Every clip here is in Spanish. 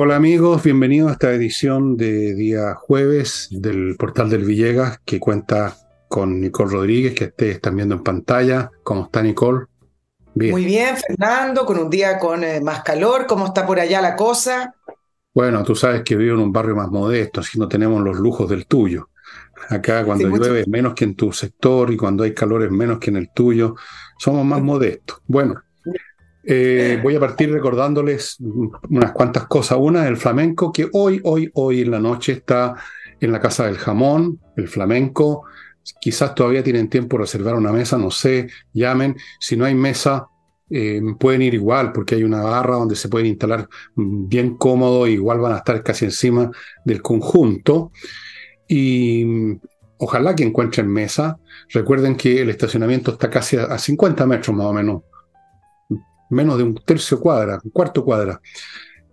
Hola amigos, bienvenidos a esta edición de día jueves del portal del Villegas que cuenta con Nicole Rodríguez, que ustedes están viendo en pantalla. ¿Cómo está Nicole? Bien. Muy bien, Fernando, con un día con eh, más calor. ¿Cómo está por allá la cosa? Bueno, tú sabes que vivo en un barrio más modesto, así no tenemos los lujos del tuyo. Acá cuando llueve es menos que en tu sector y cuando hay calor es menos que en el tuyo. Somos más modestos. Bueno, eh, voy a partir recordándoles unas cuantas cosas. Una, el flamenco, que hoy, hoy, hoy en la noche está en la Casa del Jamón, el flamenco. Quizás todavía tienen tiempo de reservar una mesa, no sé, llamen. Si no hay mesa, eh, pueden ir igual, porque hay una barra donde se pueden instalar bien cómodo, igual van a estar casi encima del conjunto. Y ojalá que encuentren mesa. Recuerden que el estacionamiento está casi a 50 metros más o menos menos de un tercio cuadra, un cuarto cuadra.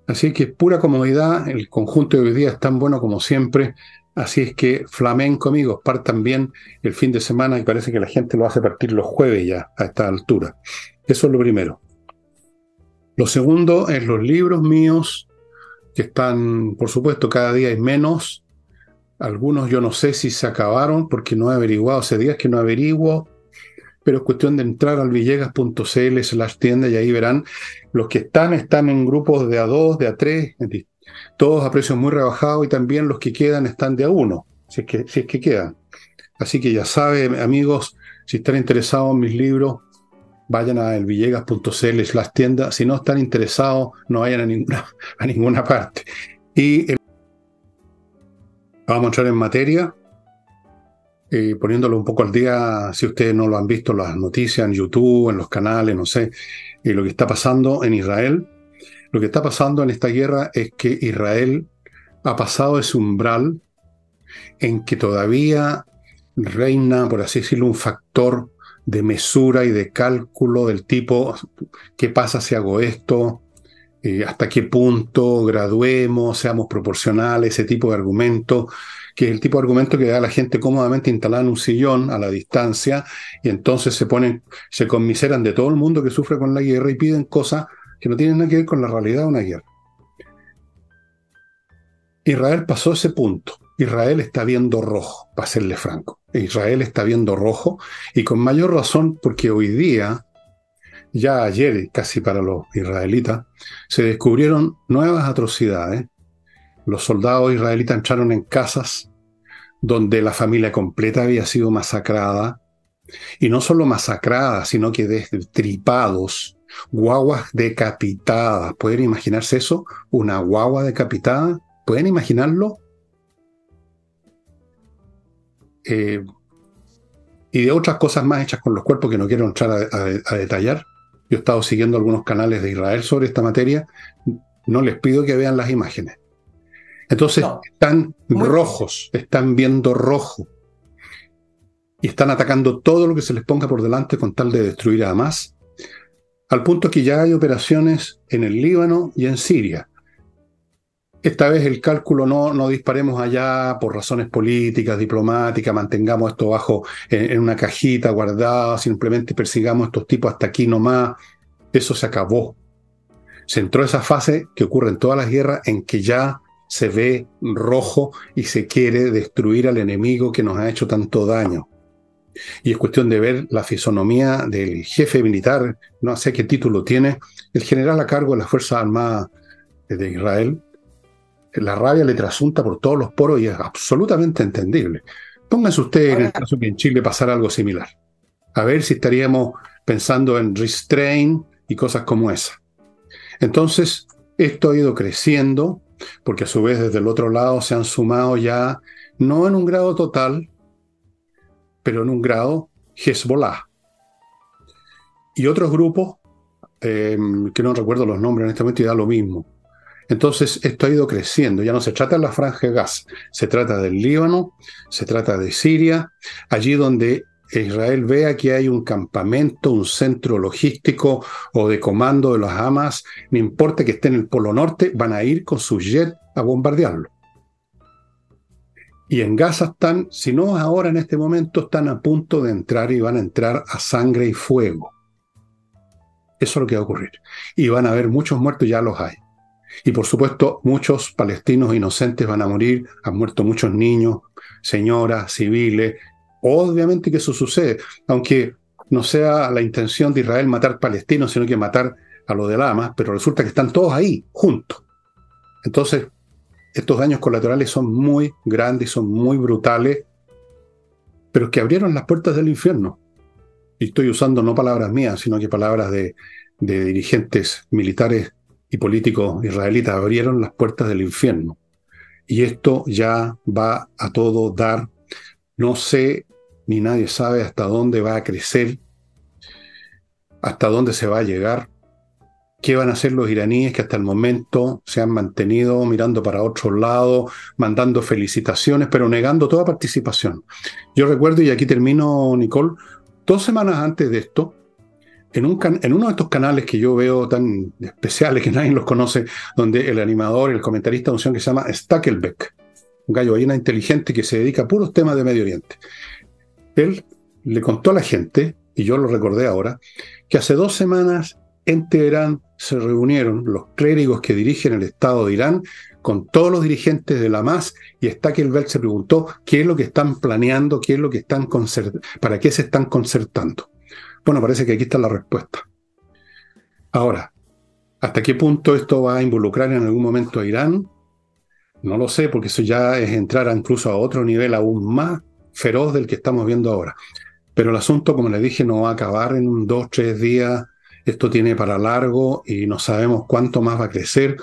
Así que pura comodidad, el conjunto de hoy día es tan bueno como siempre. Así es que flamenco, amigos, partan bien el fin de semana y parece que la gente lo hace partir los jueves ya a esta altura. Eso es lo primero. Lo segundo es los libros míos, que están, por supuesto, cada día hay menos. Algunos yo no sé si se acabaron porque no he averiguado, hace días que no averiguo pero es cuestión de entrar al villegas.cl slash tienda y ahí verán, los que están están en grupos de A2, de A3, todos a precios muy rebajados y también los que quedan están de A1, si es que, si es que quedan. Así que ya saben, amigos, si están interesados en mis libros, vayan a elvillegas.cl slash tienda. Si no están interesados, no vayan a ninguna, a ninguna parte. Y vamos a entrar en materia. Eh, poniéndolo un poco al día, si ustedes no lo han visto, las noticias en YouTube, en los canales, no sé, y lo que está pasando en Israel. Lo que está pasando en esta guerra es que Israel ha pasado ese umbral en que todavía reina, por así decirlo, un factor de mesura y de cálculo del tipo, ¿qué pasa si hago esto? Eh, ¿Hasta qué punto graduemos, seamos proporcionales? Ese tipo de argumentos que es el tipo de argumento que da la gente cómodamente instalada en un sillón a la distancia y entonces se ponen, se conmiseran de todo el mundo que sufre con la guerra y piden cosas que no tienen nada que ver con la realidad de una guerra. Israel pasó ese punto. Israel está viendo rojo, para serle franco. Israel está viendo rojo y con mayor razón porque hoy día, ya ayer casi para los israelitas, se descubrieron nuevas atrocidades los soldados israelitas entraron en casas donde la familia completa había sido masacrada, y no solo masacrada, sino que destripados, guaguas decapitadas. ¿Pueden imaginarse eso? ¿Una guagua decapitada? ¿Pueden imaginarlo? Eh, y de otras cosas más hechas con los cuerpos que no quiero entrar a, detallar. Yo he estado siguiendo algunos canales de Israel sobre esta materia. No les pido que vean las imágenes. Entonces están rojos, están viendo rojo. Y están atacando todo lo que se les ponga por delante con tal de destruir a Hamas. Al punto que ya hay operaciones en el Líbano y en Siria. Esta vez el cálculo no, no disparemos allá por razones políticas, diplomáticas, mantengamos esto bajo en, en una cajita guardada, simplemente persigamos a estos tipos hasta aquí nomás. Eso se acabó. Se entró esa fase que ocurre en todas las guerras en que ya se ve rojo y se quiere destruir al enemigo que nos ha hecho tanto daño. Y es cuestión de ver la fisonomía del jefe militar, no sé qué título tiene, el general a cargo de las Fuerzas Armadas de Israel. La rabia le trasunta por todos los poros y es absolutamente entendible. Pónganse ustedes en el caso que en Chile pasara algo similar. A ver si estaríamos pensando en restrain y cosas como esa. Entonces, esto ha ido creciendo, porque a su vez desde el otro lado se han sumado ya, no en un grado total, pero en un grado Hezbollah. Y otros grupos, eh, que no recuerdo los nombres en este momento, y da lo mismo. Entonces, esto ha ido creciendo. Ya no se trata de la franja de gas, se trata del Líbano, se trata de Siria, allí donde Israel vea que hay un campamento, un centro logístico o de comando de los Hamas, no importa que esté en el Polo Norte, van a ir con sus jets a bombardearlo. Y en Gaza están, si no ahora en este momento, están a punto de entrar y van a entrar a sangre y fuego. Eso es lo que va a ocurrir. Y van a haber muchos muertos, ya los hay. Y por supuesto, muchos palestinos inocentes van a morir, han muerto muchos niños, señoras, civiles. Obviamente que eso sucede, aunque no sea la intención de Israel matar palestinos, sino que matar a los de Lamas, pero resulta que están todos ahí, juntos. Entonces, estos daños colaterales son muy grandes, son muy brutales, pero que abrieron las puertas del infierno. Y estoy usando no palabras mías, sino que palabras de, de dirigentes militares y políticos israelitas, abrieron las puertas del infierno. Y esto ya va a todo dar. No sé, ni nadie sabe hasta dónde va a crecer, hasta dónde se va a llegar, qué van a hacer los iraníes que hasta el momento se han mantenido mirando para otro lado, mandando felicitaciones, pero negando toda participación. Yo recuerdo, y aquí termino, Nicole, dos semanas antes de esto, en, un en, uno de estos canales que yo veo tan especiales que nadie los conoce, donde el animador, el comentarista de unción que se llama Stackelbeck, un gallo ballena inteligente que se dedica a puros temas de Medio Oriente. Él le contó a la gente, y yo lo recordé ahora, que hace dos semanas en Teherán se reunieron los clérigos que dirigen el Estado de Irán con todos los dirigentes de la MAS y Stackelberg se preguntó qué es lo que están planeando, qué es lo que están para qué se están concertando. Bueno, parece que aquí está la respuesta. Ahora, ¿hasta qué punto esto va a involucrar en algún momento a Irán? No lo sé, porque eso ya es entrar incluso a otro nivel aún más feroz del que estamos viendo ahora. Pero el asunto, como les dije, no va a acabar en dos, tres días esto tiene para largo y no sabemos cuánto más va a crecer.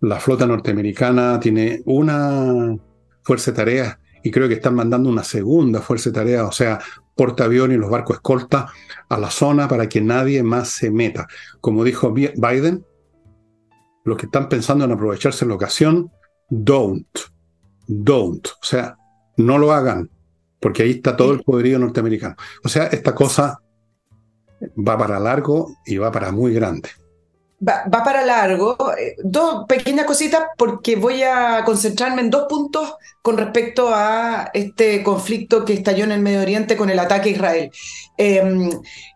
La flota norteamericana tiene una fuerza de tareas y creo que están mandando una segunda fuerza de tareas, o sea, portaaviones y los barcos escolta a la zona para que nadie más se meta. Como dijo Biden, los que están pensando en aprovecharse la ocasión, don't, don't. O sea, no lo hagan, porque ahí está todo el poderío norteamericano. O sea, esta cosa va para largo y va para muy grande. Va, para largo. Eh, dos pequeñas cositas porque voy a concentrarme en dos puntos con respecto a este conflicto que estalló en el Medio Oriente con el ataque a Israel. Em,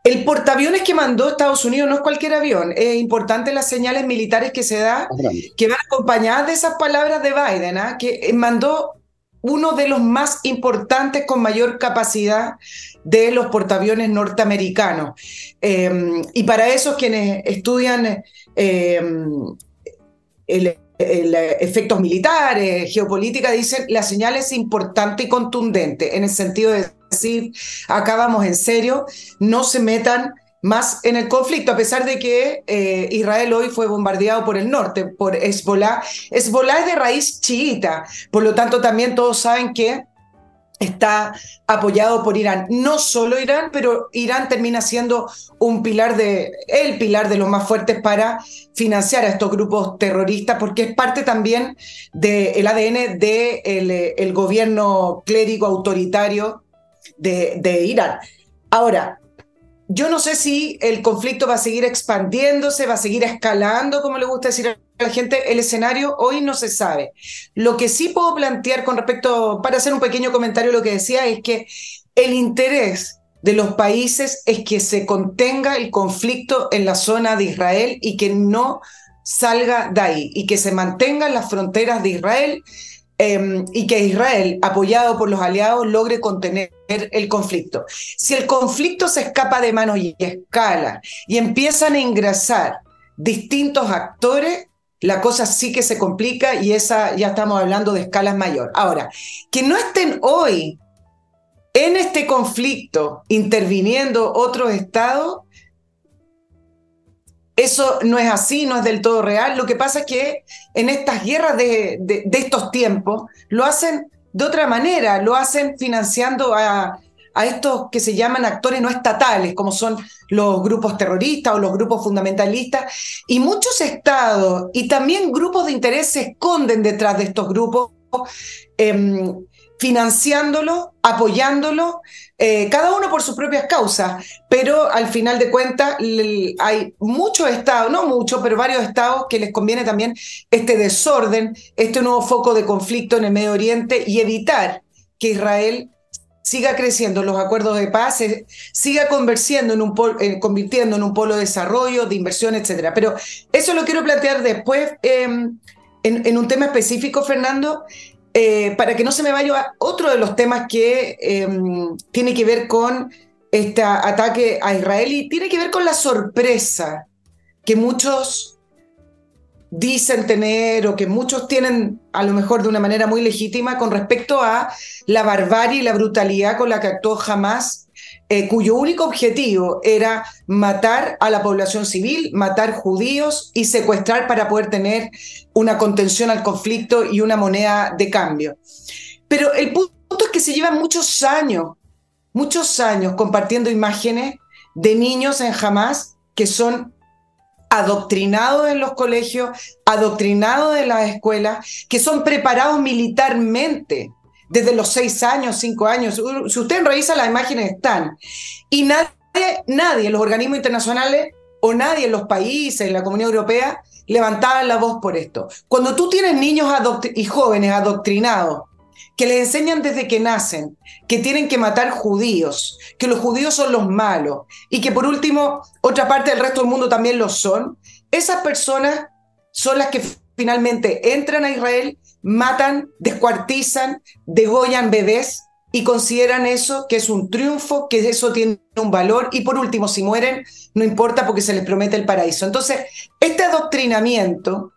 el portaaviones que mandó Estados Unidos no es cualquier avión. Es importante las señales militares que se da, que van acompañadas de esas palabras de Biden, ¿ah? que mandó uno de los más importantes con mayor capacidad de los portaaviones norteamericanos. Em, y para esos quienes estudian em, efectos militares, geopolítica, dicen la señal es importante y contundente en el sentido de decir, acá vamos en serio, no se metan más en el conflicto, a pesar de que eh, Israel hoy fue bombardeado por el norte, por Hezbollah. Hezbollah es de raíz chiita, por lo tanto también todos saben que está apoyado por Irán. No solo Irán, pero Irán termina siendo un pilar de, el pilar de los más fuertes para financiar a estos grupos terroristas, porque es parte también del ADN del el gobierno clérigo autoritario de, de Irán. Ahora, yo no sé si el conflicto va a seguir expandiéndose, va a seguir escalando, como le gusta decir a la gente. El escenario hoy no se sabe. Lo que sí puedo plantear con respecto, para hacer un pequeño comentario, lo que decía es que el interés de los países es que se contenga el conflicto en la zona de Israel y que no salga de ahí y que se mantengan las fronteras de Israel Em, y que Israel, apoyado por los aliados, logre contener el conflicto. Si el conflicto se escapa de manos y escala y empiezan a ingresar distintos actores, la cosa sí que se complica y esa ya estamos hablando de escalas mayor. Ahora, que no estén hoy en este conflicto interviniendo otros estados, eso no es así, no es del todo real. Lo que pasa es que en estas guerras de, estos tiempos lo hacen de otra manera, lo hacen financiando a, a estos que se llaman actores no estatales, como son los grupos terroristas o los grupos fundamentalistas, y muchos estados y también grupos de interés se esconden detrás de estos grupos, eh, financiándolo, apoyándolo, eh, cada uno por sus propias causas, pero al final de cuentas hay muchos estados, no muchos, pero varios estados que les conviene también este desorden, este nuevo foco de conflicto en el Medio Oriente y evitar que Israel siga creciendo los acuerdos de paz, siga convirtiendo en, un polo, convirtiendo en un polo de desarrollo, de inversión, etcétera. Pero eso lo quiero plantear después em, en, un tema específico, Fernando, eh, para que no se me vaya otro de los temas que em, tiene que ver con este ataque a Israel y tiene que ver con la sorpresa que muchos dicen tener o que muchos tienen a lo mejor de una manera muy legítima con respecto a la barbarie y la brutalidad con la que actuó Hamas, eh, cuyo único objetivo era matar a la población civil, matar judíos y secuestrar para poder tener una contención al conflicto y una moneda de cambio. Pero el punto es que se llevan muchos años, muchos años compartiendo imágenes de niños en Hamas que son adoctrinados en los colegios, adoctrinados en las escuelas, que son preparados militarmente desde los seis años, cinco años. Si usted revisa las imágenes están. Y nadie, nadie los organismos internacionales o nadie en los países, en la Comunidad Europea, levantaban la voz por esto. Cuando tú tienes niños y jóvenes adoctrinados que les enseñan desde que nacen que tienen que matar judíos, que los judíos son los malos y que por último otra parte del resto del mundo también lo son, esas personas son las que finalmente entran a Israel, matan, descuartizan, degollan bebés y consideran eso que es un triunfo, que eso tiene un valor y por último si mueren no importa porque se les promete el paraíso. Entonces, este adoctrinamiento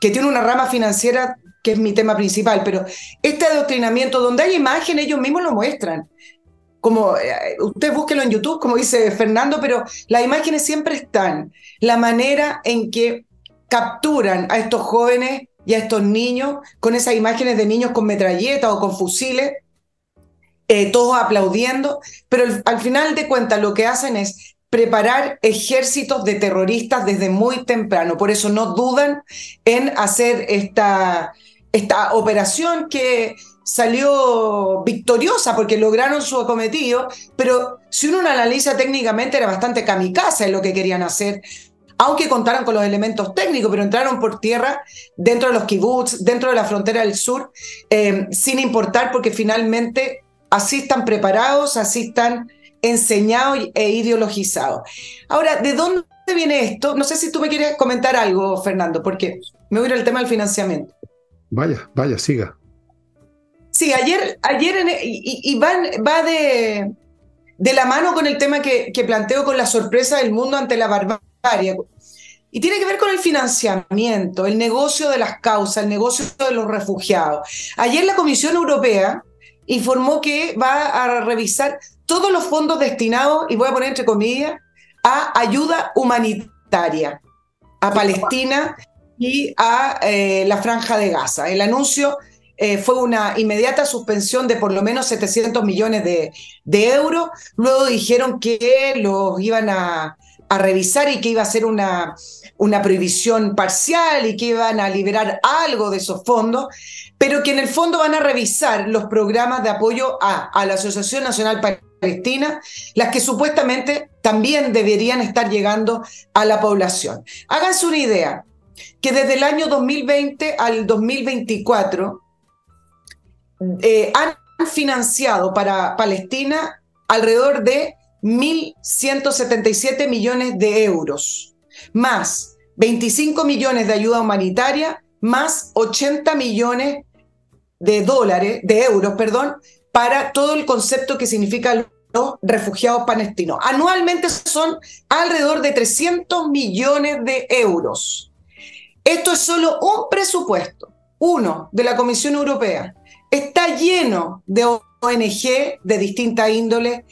que tiene una rama financiera que es mi tema principal, pero este adoctrinamiento donde hay imagen, ellos mismos lo muestran. Como eh, usted búsquelo en YouTube, como dice Fernando, pero las imágenes siempre están. La manera en que capturan a estos jóvenes y a estos niños con esas imágenes de niños con metralletas o con fusiles, eh, todos aplaudiendo, pero al final de cuentas lo que hacen es preparar ejércitos de terroristas desde muy temprano. Por eso no dudan en hacer esta, esta operación que salió victoriosa porque lograron su acometido, pero si uno lo analiza técnicamente era bastante kamikaze lo que querían hacer, aunque contaron con los elementos técnicos, pero entraron por tierra dentro de los kibbutz, dentro de la frontera del sur, eh, sin importar porque finalmente así están preparados, así están enseñados e ideologizados. Ahora, ¿de dónde viene esto? No sé si tú me quieres comentar algo, Fernando, porque me voy al tema del financiamiento. Vaya, vaya, siga. Sí, ayer, ayer y, va de, de, la mano con el tema que, que planteo con la sorpresa del mundo ante la barbarie. Y tiene que ver con el financiamiento, el negocio de las causas, el negocio de los refugiados. Ayer la Comisión Europea informó que va a revisar todos los fondos destinados, y voy a poner entre comillas, a ayuda humanitaria a Palestina y a eh, la franja de Gaza. El anuncio eh, fue una inmediata suspensión de por lo menos 700 millones de, euros. Luego dijeron que los iban a, revisar y que iba a ser una, una prohibición parcial y que iban a liberar algo de esos fondos, pero que en el fondo van a revisar los programas de apoyo a, a la Asociación Nacional Palestina, las que supuestamente también deberían estar llegando a la población. Háganse una idea, que desde el año 2020 al 2024 eh, han financiado para Palestina alrededor de 1.177 millones de euros, más 25 millones de ayuda humanitaria, más 80 millones de dólares, de euros, perdón, para todo el concepto que significa los refugiados palestinos. Anualmente son alrededor de 300 millones de euros. Esto es solo un presupuesto, uno de la Comisión Europea. Está lleno de ONG de distinta índole,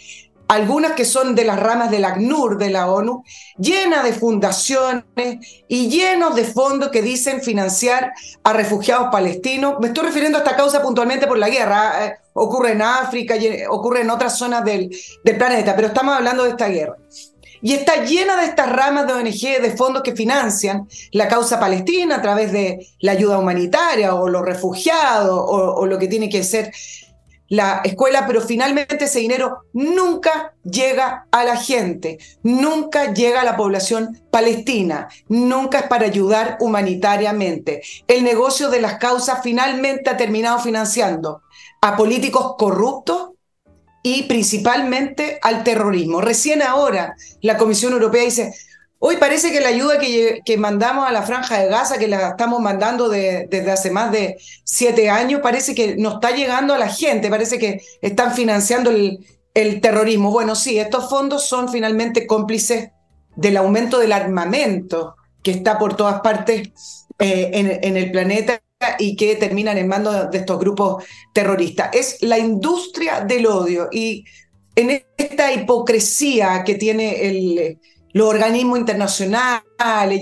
algunas que son de las ramas del ACNUR de la ONU, llena de fundaciones y llenos de fondos que dicen financiar a refugiados palestinos. Me estoy refiriendo a esta causa puntualmente por la guerra. Eh, ocurre en África, ocurre en otras zonas del, del planeta, pero estamos hablando de esta guerra y está llena de estas ramas de ONG, de fondos que financian la causa palestina a través de la ayuda humanitaria o los refugiados o, lo que tiene que ser la escuela, pero finalmente ese dinero nunca llega a la gente, nunca llega a la población palestina, nunca es para ayudar humanitariamente. El negocio de las causas finalmente ha terminado financiando a políticos corruptos y principalmente al terrorismo. Recién ahora la Comisión Europea dice, hoy parece que la ayuda que, mandamos a la franja de Gaza, que la estamos mandando desde hace más de siete años, parece que no está llegando a la gente, parece que están financiando el, el terrorismo. Bueno, sí, estos fondos son finalmente cómplices del aumento del armamento que está por todas partes eh, en, en el planeta y que terminan en manos de estos grupos terroristas. Es la industria del odio y en esta hipocresía que tiene el, los organismos internacionales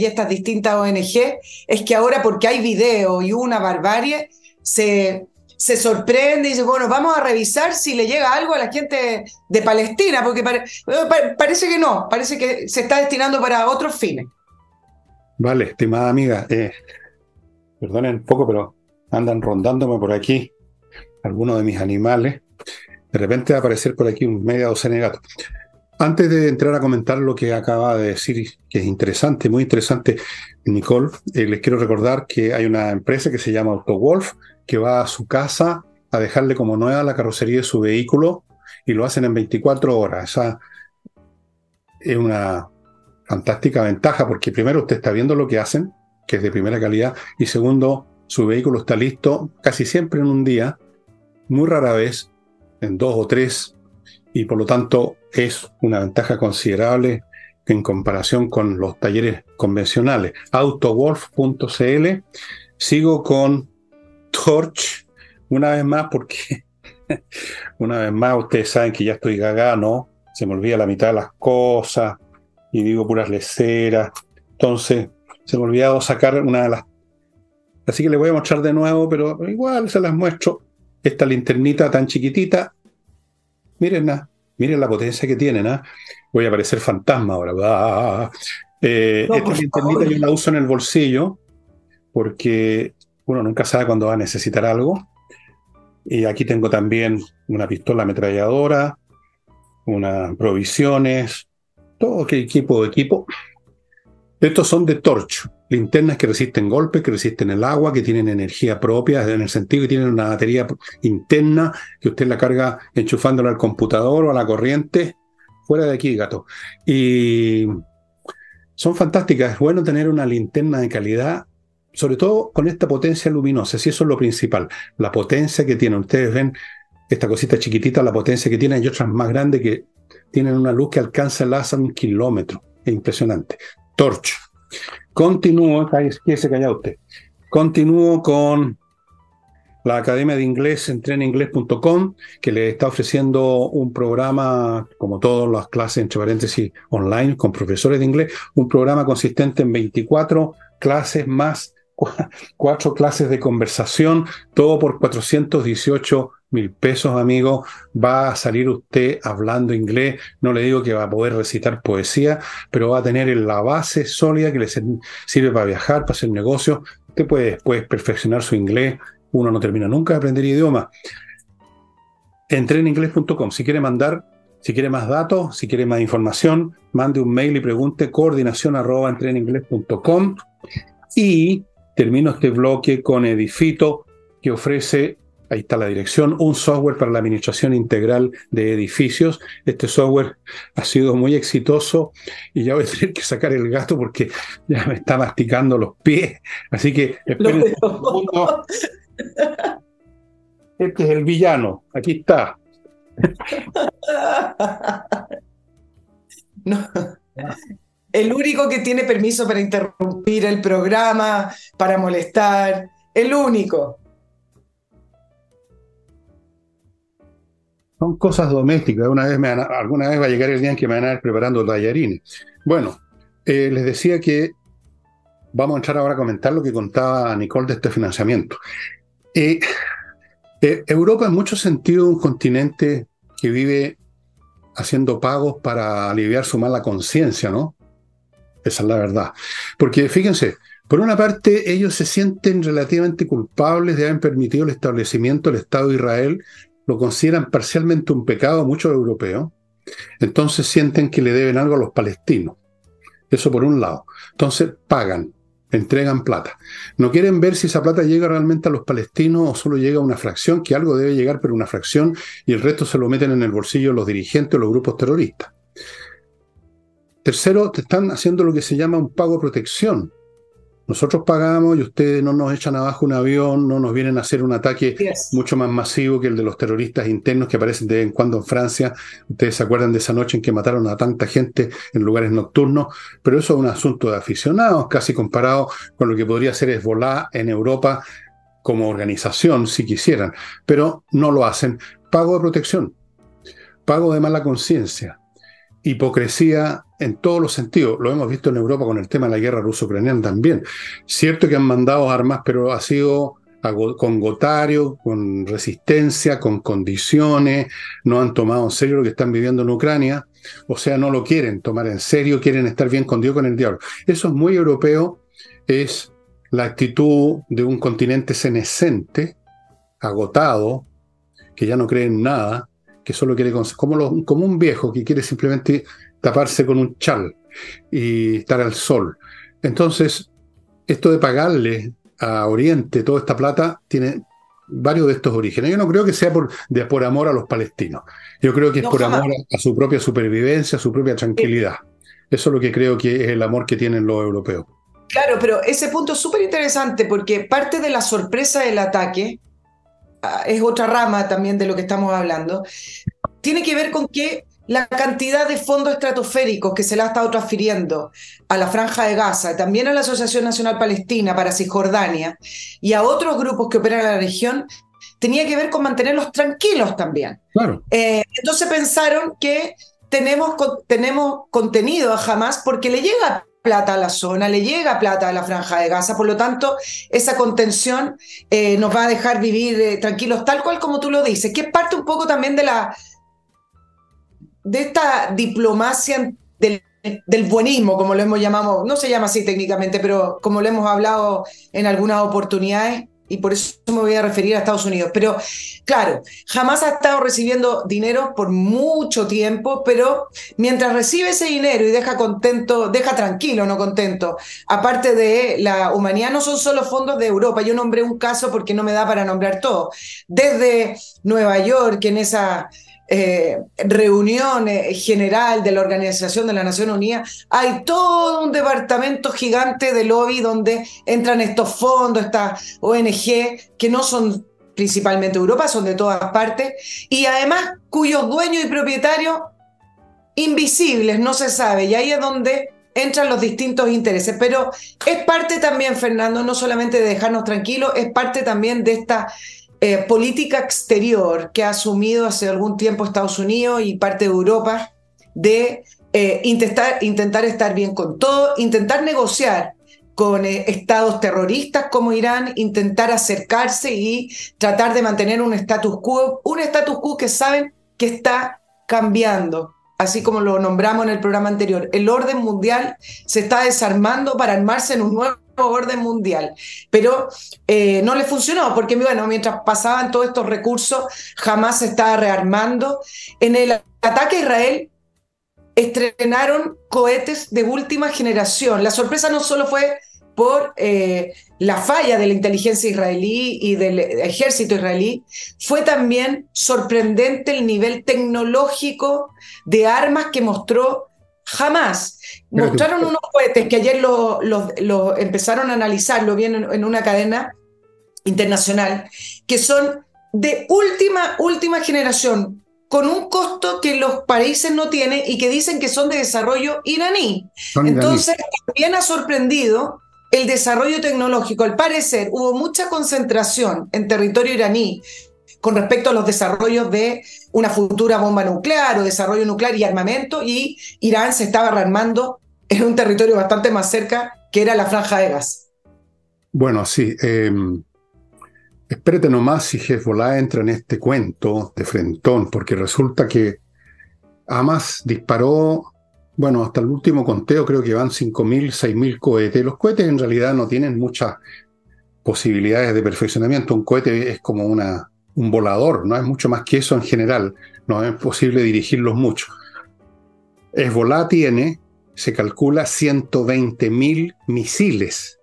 y estas distintas ONG, es que ahora porque hay video y una barbarie, se, se sorprende y dice, bueno, vamos a revisar si le llega algo a la gente de Palestina, porque parece que no, parece que se está destinando para otros fines. Vale, estimada amiga, eh, perdonen un poco, pero andan rondándome por aquí algunos de mis animales. De repente va a aparecer por aquí un media docena de gatos. Antes de entrar a comentar lo que acaba de decir, que es interesante, muy interesante, Nicole, eh, les quiero recordar que hay una empresa que se llama AutoWolf, que va a su casa a dejarle como nueva la carrocería de su vehículo y lo hacen en 24 horas. Esa es una fantástica ventaja porque primero usted está viendo lo que hacen que es de primera calidad, y segundo, su vehículo está listo casi siempre en un día, muy rara vez en dos o tres, y por lo tanto es una ventaja considerable en comparación con los talleres convencionales. Autowolf.cl. Sigo con Torch una vez más porque una vez más ustedes saben que ya estoy gaga, ¿no? Se me olvida la mitad de las cosas y digo puras leceras. Entonces, se me ha sacar una de las. Así que le voy a mostrar de nuevo, pero igual se las muestro. Esta linternita tan chiquitita. Miren, miren la potencia que tiene, ¿no? Voy a parecer fantasma ahora. Ah, eh, esta linternita yo la uso en el bolsillo porque uno nunca sabe cuándo va a necesitar algo. Y aquí tengo también una pistola ametralladora, unas provisiones, todo qué equipo de equipo. Estos son de torcho, linternas que resisten golpes, que resisten el agua, que tienen energía propia, en el sentido que tienen una batería interna que usted la carga enchufándola al computador o a la corriente. Fuera de aquí, gato. Y son fantásticas. Es bueno tener una linterna de calidad, sobre todo con esta potencia luminosa. Si eso es lo principal, la potencia que tiene. Ustedes ven esta cosita chiquitita, la potencia que tiene, y otras más grandes que tienen una luz que alcanza el láser un kilómetro. Es impresionante. Torch. Continúo, se callado usted. Continúo con la Academia de Inglés, entreninglés.com, que le está ofreciendo un programa, como todas las clases, entre paréntesis, online, con profesores de inglés, un programa consistente en 24 clases más cuatro clases de conversación, todo por 418 mil pesos, amigo, va a salir usted hablando inglés. No le digo que va a poder recitar poesía, pero va a tener la base sólida que le sirve para viajar, para hacer negocios. Usted puede después perfeccionar su inglés. Uno no termina nunca de aprender idioma. Entreninglés.com. Si quiere mandar, si quiere más datos, si quiere más información, mande un mail y pregunte coordinación arroba Y termino este bloque con Edifito, que ofrece Ahí está la dirección, un software para la administración integral de edificios. Este software ha sido muy exitoso y ya voy a tener que sacar el gato porque ya me está masticando los pies. Así que esperen. Este es el villano, aquí está. El único que tiene permiso para interrumpir el programa, para molestar, el único. Son cosas domésticas. Una vez me alguna vez va a llegar el día en que me van a ir preparando tallarines. Bueno, eh, les decía que vamos a entrar ahora a comentar lo que contaba Nicole de este financiamiento. Eh, eh, Europa en muchos sentidos es un continente que vive haciendo pagos para aliviar su mala conciencia, ¿no? Esa es la verdad. Porque fíjense, por una parte, ellos se sienten relativamente culpables de haber permitido el establecimiento del Estado de Israel lo consideran parcialmente un pecado muchos europeos, entonces sienten que le deben algo a los palestinos. Eso por un lado. Entonces pagan. entregan plata. No quieren ver si esa plata llega realmente a los palestinos o solo llega a una fracción, que algo debe llegar, pero una fracción, y el resto se lo meten en el bolsillo los dirigentes o los grupos terroristas. Tercero, te están haciendo lo que se llama un pago protección. Nosotros pagamos y ustedes no nos echan abajo un avión, no nos vienen a hacer un ataque mucho más masivo que el de los terroristas internos que aparecen de vez en cuando en Francia. Ustedes se acuerdan de esa noche en que mataron a tanta gente en lugares nocturnos, pero eso es un asunto de aficionados, casi comparado con lo que podría ser Hezbollah en Europa como organización, si quisieran, pero no lo hacen. Pago de protección, pago de mala conciencia, hipocresía en todos los sentidos. Lo hemos visto en Europa con el tema de la guerra ruso-ucraniana también. Cierto que han mandado armas, pero ha sido con gotario, con resistencia, con condiciones, no han tomado en serio lo que están viviendo en Ucrania, o sea, no lo quieren tomar en serio, quieren estar bien con Dios, con el diablo. Eso es muy europeo, es la actitud de un continente senescente, agotado, que ya no cree en nada, que solo quiere, como, como un viejo que quiere simplemente taparse con un chal y estar al sol. Entonces, esto de pagarle a Oriente toda esta plata tiene varios de estos orígenes. Yo no creo que sea por, de, por amor a los palestinos. Yo creo que es por amor a, su propia supervivencia, a su propia tranquilidad. Eso es lo que creo que es el amor que tienen los europeos. Claro, pero ese punto es súper interesante porque parte de la sorpresa del ataque ah, es otra rama también de lo que estamos hablando. Tiene que ver con que la cantidad de fondos estratosféricos que se le ha estado transfiriendo a la Franja de Gaza también a la Asociación Nacional Palestina para Cisjordania y a otros grupos que operan en la región tenía que ver con mantenerlos tranquilos también. Claro. Eh, entonces pensaron que tenemos, tenemos contenido a Hamas porque le llega plata a la zona, le llega plata a la franja de Gaza, por lo tanto, esa contención eh, nos va a dejar vivir eh, tranquilos, tal cual como tú lo dices, que es parte un poco también de la, de esta diplomacia del, buenismo, como lo hemos llamado, no se llama así técnicamente, pero como lo hemos hablado en algunas oportunidades, y por eso me voy a referir a Estados Unidos. Pero claro, jamás ha estado recibiendo dinero por mucho tiempo, pero mientras recibe ese dinero y deja contento, deja tranquilo, no contento, aparte de la humanidad, no son solo fondos de Europa. Yo nombré un caso porque no me da para nombrar todo. Desde Nueva York, en esa eh, reunión eh, general de la Organización de la Nación Unida, hay todo un departamento gigante de lobby donde entran estos fondos, estas ONG, que no son principalmente Europa, son de todas partes, y además cuyos dueños y propietarios invisibles, no se sabe, y ahí es donde entran los distintos intereses. Pero es parte también, Fernando, no solamente de dejarnos tranquilos, es parte también de esta eh, política exterior que ha asumido hace algún tiempo Estados Unidos y parte de Europa de eh, intentar, intentar estar bien con todo, intentar negociar con eh, estados terroristas como Irán, intentar acercarse y tratar de mantener un status quo, un status quo que saben que está cambiando, así como lo nombramos en el programa anterior. El orden mundial se está desarmando para armarse en un nuevo orden mundial. Pero eh, no le funcionó, porque bueno, mientras pasaban todos estos recursos, jamás se estaba rearmando. En el ataque a Israel estrenaron cohetes de última generación. La sorpresa no solo fue por eh, la falla de la inteligencia israelí y del ejército israelí, fue también sorprendente el nivel tecnológico de armas que mostró jamás. Mostraron unos cohetes que ayer lo, empezaron a analizar, lo vi en, una cadena internacional, que son de última, última generación, con un costo que los países no tienen y que dicen que son de desarrollo iraní. Entonces, también ha sorprendido el desarrollo tecnológico. Al parecer, hubo mucha concentración en territorio iraní con respecto a los desarrollos de una futura bomba nuclear o desarrollo nuclear y armamento, y Irán se estaba rearmando en un territorio bastante más cerca, que era la franja de gas. Bueno, sí. Eh, espérate nomás si Hezbollah entra en este cuento de frentón, porque resulta que Hamas disparó, bueno, hasta el último conteo creo que van 5.000, 6.000 cohetes. Los cohetes en realidad no tienen muchas posibilidades de perfeccionamiento. Un cohete es como una, un volador, no es mucho más que eso en general, no es posible dirigirlos mucho. Hezbollah tiene, se calcula, 120.000 misiles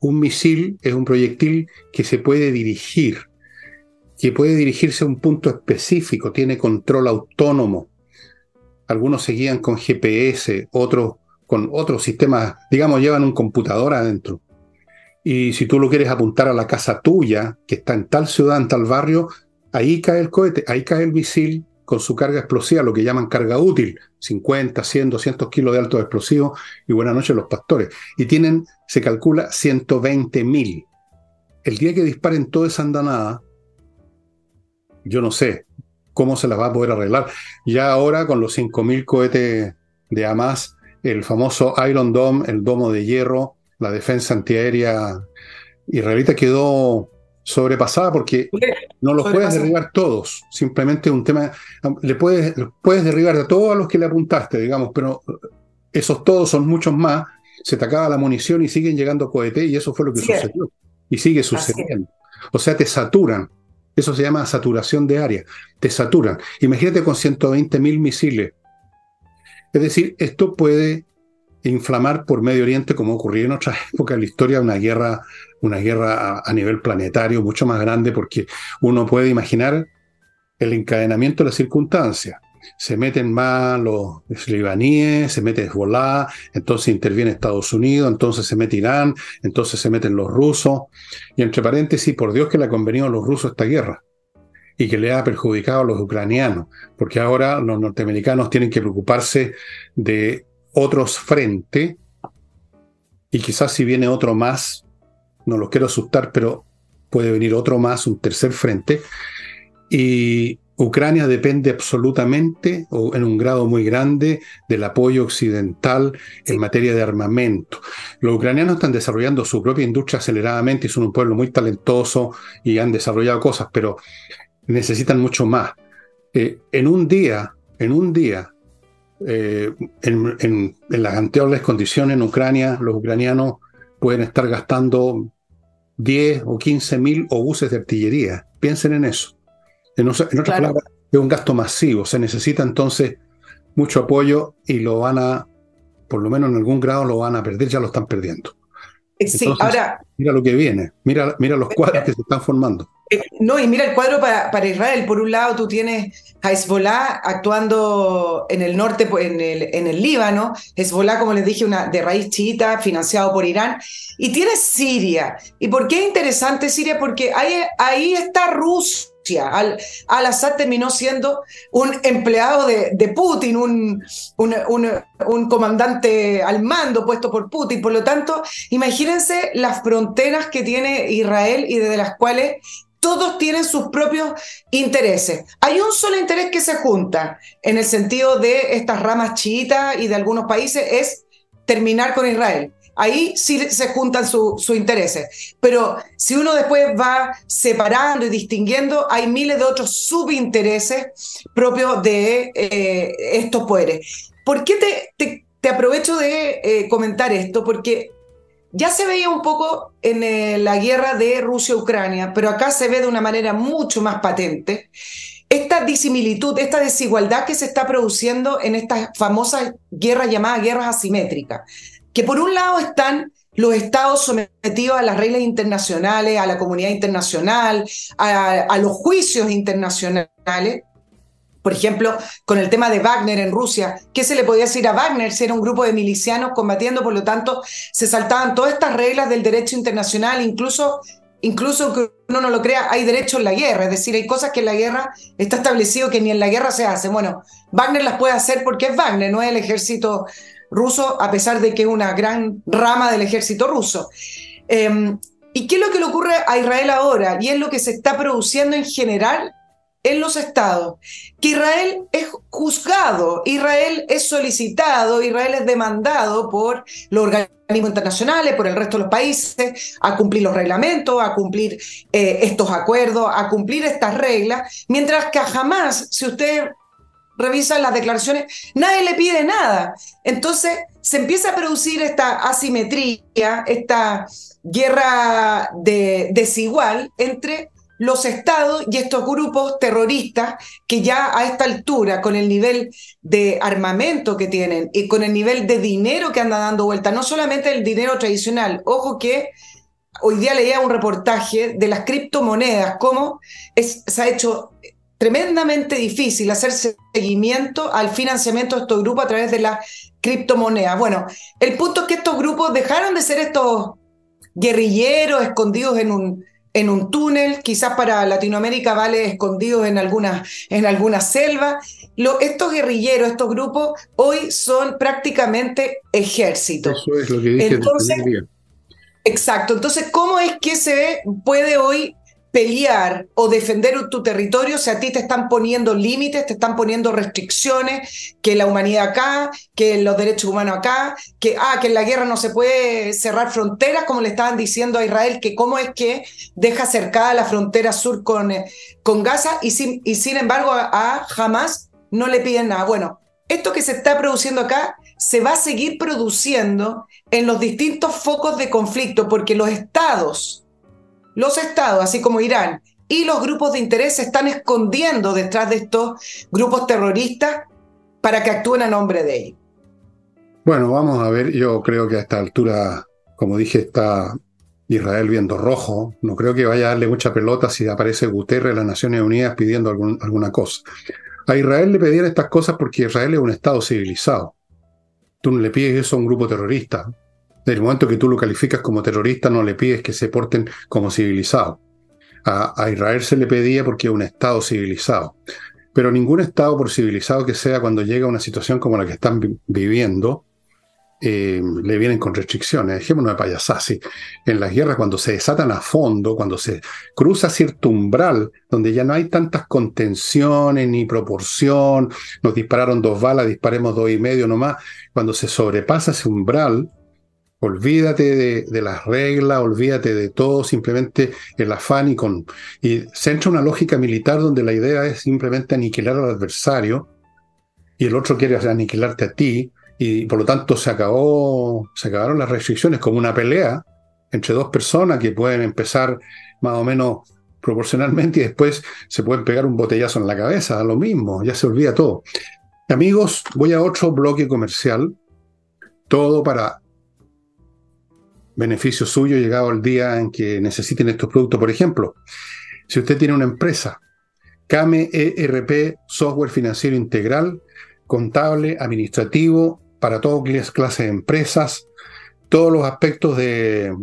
Un misil es un proyectil que se puede dirigir, que puede dirigirse a un punto específico, tiene control autónomo. Algunos se guían con GPS, otros con otros sistemas, digamos, llevan un computador adentro. Y si tú lo quieres apuntar a la casa tuya, que está en tal ciudad, en tal barrio, ahí cae el cohete, ahí cae el misil con su carga explosiva, lo que llaman carga útil, 50, 100, 200 kilos de alto explosivo, y buenas noches los pastores. Y tienen, se calcula, 120 mil. El día que disparen toda esa andanada, yo no sé cómo se las va a poder arreglar. Ya ahora con los 5.000 cohetes de Hamas, el famoso Iron Dome, el domo de hierro, la defensa antiaérea israelita quedó sobrepasada porque no los puedes derribar todos. Simplemente un tema, le puedes, puedes derribar a todos a los que le apuntaste, digamos, pero esos todos son muchos más. Se te acaba la munición y siguen llegando cohetes y eso fue lo que sucedió. Y sigue sucediendo. O sea, te saturan. Eso se llama saturación de área. Te saturan. Imagínate con 120 mil misiles. Es decir, esto puede inflamar por Medio Oriente como ocurrió en otras épocas de la historia, una guerra, una guerra a, nivel planetario mucho más grande, porque uno puede imaginar el encadenamiento de las circunstancias. Se meten más los libaníes, se mete Hezbollah, entonces interviene Estados Unidos, entonces se mete Irán, entonces se meten los rusos. Y entre paréntesis, por Dios que le ha convenido a los rusos esta guerra y que le ha perjudicado a los ucranianos, porque ahora los norteamericanos tienen que preocuparse de otros frente, y quizás si viene otro más, no los quiero asustar, pero puede venir otro más, un tercer frente, y Ucrania depende absolutamente o en un grado muy grande del apoyo occidental en materia de armamento. Los ucranianos están desarrollando su propia industria aceleradamente y son un pueblo muy talentoso y han desarrollado cosas, pero necesitan mucho más. Eh, en un día, en un día, eh, en, las anteriores condiciones en Ucrania, los ucranianos pueden estar gastando 10 o 15 mil obuses de artillería. Piensen en eso. En, otras palabras, es un gasto masivo. Se necesita entonces mucho apoyo y lo van a, por lo menos en algún grado, lo van a perder, ya lo están perdiendo. Sí, ahora. Mira lo que viene, mira, mira los cuadros que se están formando. Eh, no, y mira el cuadro para, Israel. Por un lado, tú tienes a Hezbollah actuando en el norte, en el, en el Líbano. Hezbollah, como les dije, una, de raíz chiita, financiado por Irán. Y tienes Siria. ¿Y por qué es interesante Siria? Porque ahí, ahí está Rusia. Al, Al-Assad terminó siendo un empleado de, de Putin, un, un, un, comandante al mando puesto por Putin. Por lo tanto, imagínense las fronteras que tiene Israel y desde las cuales todos tienen sus propios intereses. Hay un solo interés que se junta en el sentido de estas ramas chiitas y de algunos países, es terminar con Israel. Ahí sí se juntan sus intereses. Pero si uno después va separando y distinguiendo, hay miles de otros subintereses propios de eh, estos poderes. ¿Por qué te, aprovecho de eh, comentar esto? Porque ya se veía un poco en eh, la guerra de Rusia-Ucrania, pero acá se ve de una manera mucho más patente esta disimilitud, esta desigualdad que se está produciendo en estas famosas guerras llamadas guerras asimétricas, que por un lado están los estados sometidos a las reglas internacionales, a la comunidad internacional, a los juicios internacionales, por ejemplo, con el tema de Wagner en Rusia, ¿qué se le podía decir a Wagner si era un grupo de milicianos combatiendo? Por lo tanto, se saltaban todas estas reglas del derecho internacional, incluso, incluso que uno no lo crea, hay derecho en la guerra, es decir, hay cosas que en la guerra está establecido que ni en la guerra se hacen. Bueno, Wagner las puede hacer porque es Wagner, no es el ejército ruso, a pesar de que es una gran rama del ejército ruso. Em, ¿Y qué es lo que le ocurre a Israel ahora? Y es lo que se está produciendo en general en los estados, que Israel es juzgado, Israel es solicitado, Israel es demandado por los organismos internacionales, por el resto de los países, a cumplir los reglamentos, a cumplir eh, estos acuerdos, a cumplir estas reglas, mientras que jamás, si usted revisa las declaraciones, nadie le pide nada. Entonces se empieza a producir esta asimetría, esta guerra de, desigual entre los estados y estos grupos terroristas que ya a esta altura, con el nivel de armamento que tienen y con el nivel de dinero que anda dando vuelta, no solamente el dinero tradicional, ojo que hoy día leía un reportaje de las criptomonedas, cómo se ha hecho tremendamente difícil hacer seguimiento al financiamiento de estos grupos a través de las criptomonedas. Bueno, el punto es que estos grupos dejaron de ser estos guerrilleros escondidos en un, en un túnel, quizás para Latinoamérica vale escondidos en alguna, en alguna selva. estos guerrilleros, estos grupos, hoy son prácticamente ejércitos. Eso es lo que dije Entonces, Exacto. Entonces, ¿cómo es que se puede hoy pelear o defender tu territorio si a ti te están poniendo límites, te están poniendo restricciones, que la humanidad acá, que los derechos humanos acá, que, ah, que en la guerra no se puede cerrar fronteras, como le estaban diciendo a Israel, que cómo es que deja cercada la frontera sur con, con Gaza y sin, y sin embargo a, Hamas no le piden nada. Bueno, esto que se está produciendo acá se va a seguir produciendo en los distintos focos de conflicto porque los estados los estados, así como Irán, y los grupos de interés se están escondiendo detrás de estos grupos terroristas para que actúen a nombre de ellos. Bueno, vamos a ver, yo creo que a esta altura, como dije, está Israel viendo rojo. No creo que vaya a darle mucha pelota si aparece Guterres de las Naciones Unidas pidiendo alguna cosa. A Israel le pedían estas cosas porque Israel es un Estado civilizado. Tú le pides eso a un grupo terrorista. Desde el momento que tú lo calificas como terrorista, no le pides que se porten como civilizados. A, Israel se le pedía porque es un Estado civilizado. Pero ningún Estado, por civilizado que sea, cuando llega a una situación como la que están viviendo, eh, le vienen con restricciones. Dejémonos de payasadas. En las guerras, cuando se desatan a fondo, cuando se cruza cierto umbral, donde ya no hay tantas contenciones ni proporción, nos dispararon dos balas, disparemos dos y medio nomás, cuando se sobrepasa ese umbral, Olvídate de, las reglas, olvídate de todo, simplemente el afán y con. Y se entra una lógica militar donde la idea es simplemente aniquilar al adversario y el otro quiere aniquilarte a ti, y por lo tanto se acabó, se acabaron las restricciones como una pelea entre dos personas que pueden empezar más o menos proporcionalmente y después se pueden pegar un botellazo en la cabeza, lo mismo, ya se olvida todo. Amigos, voy a otro bloque comercial, todo para beneficio suyo llegado el día en que necesiten estos productos. Por ejemplo, si usted tiene una empresa, CAME ERP, software financiero integral, contable, administrativo, para todas clases de empresas, todos los aspectos de,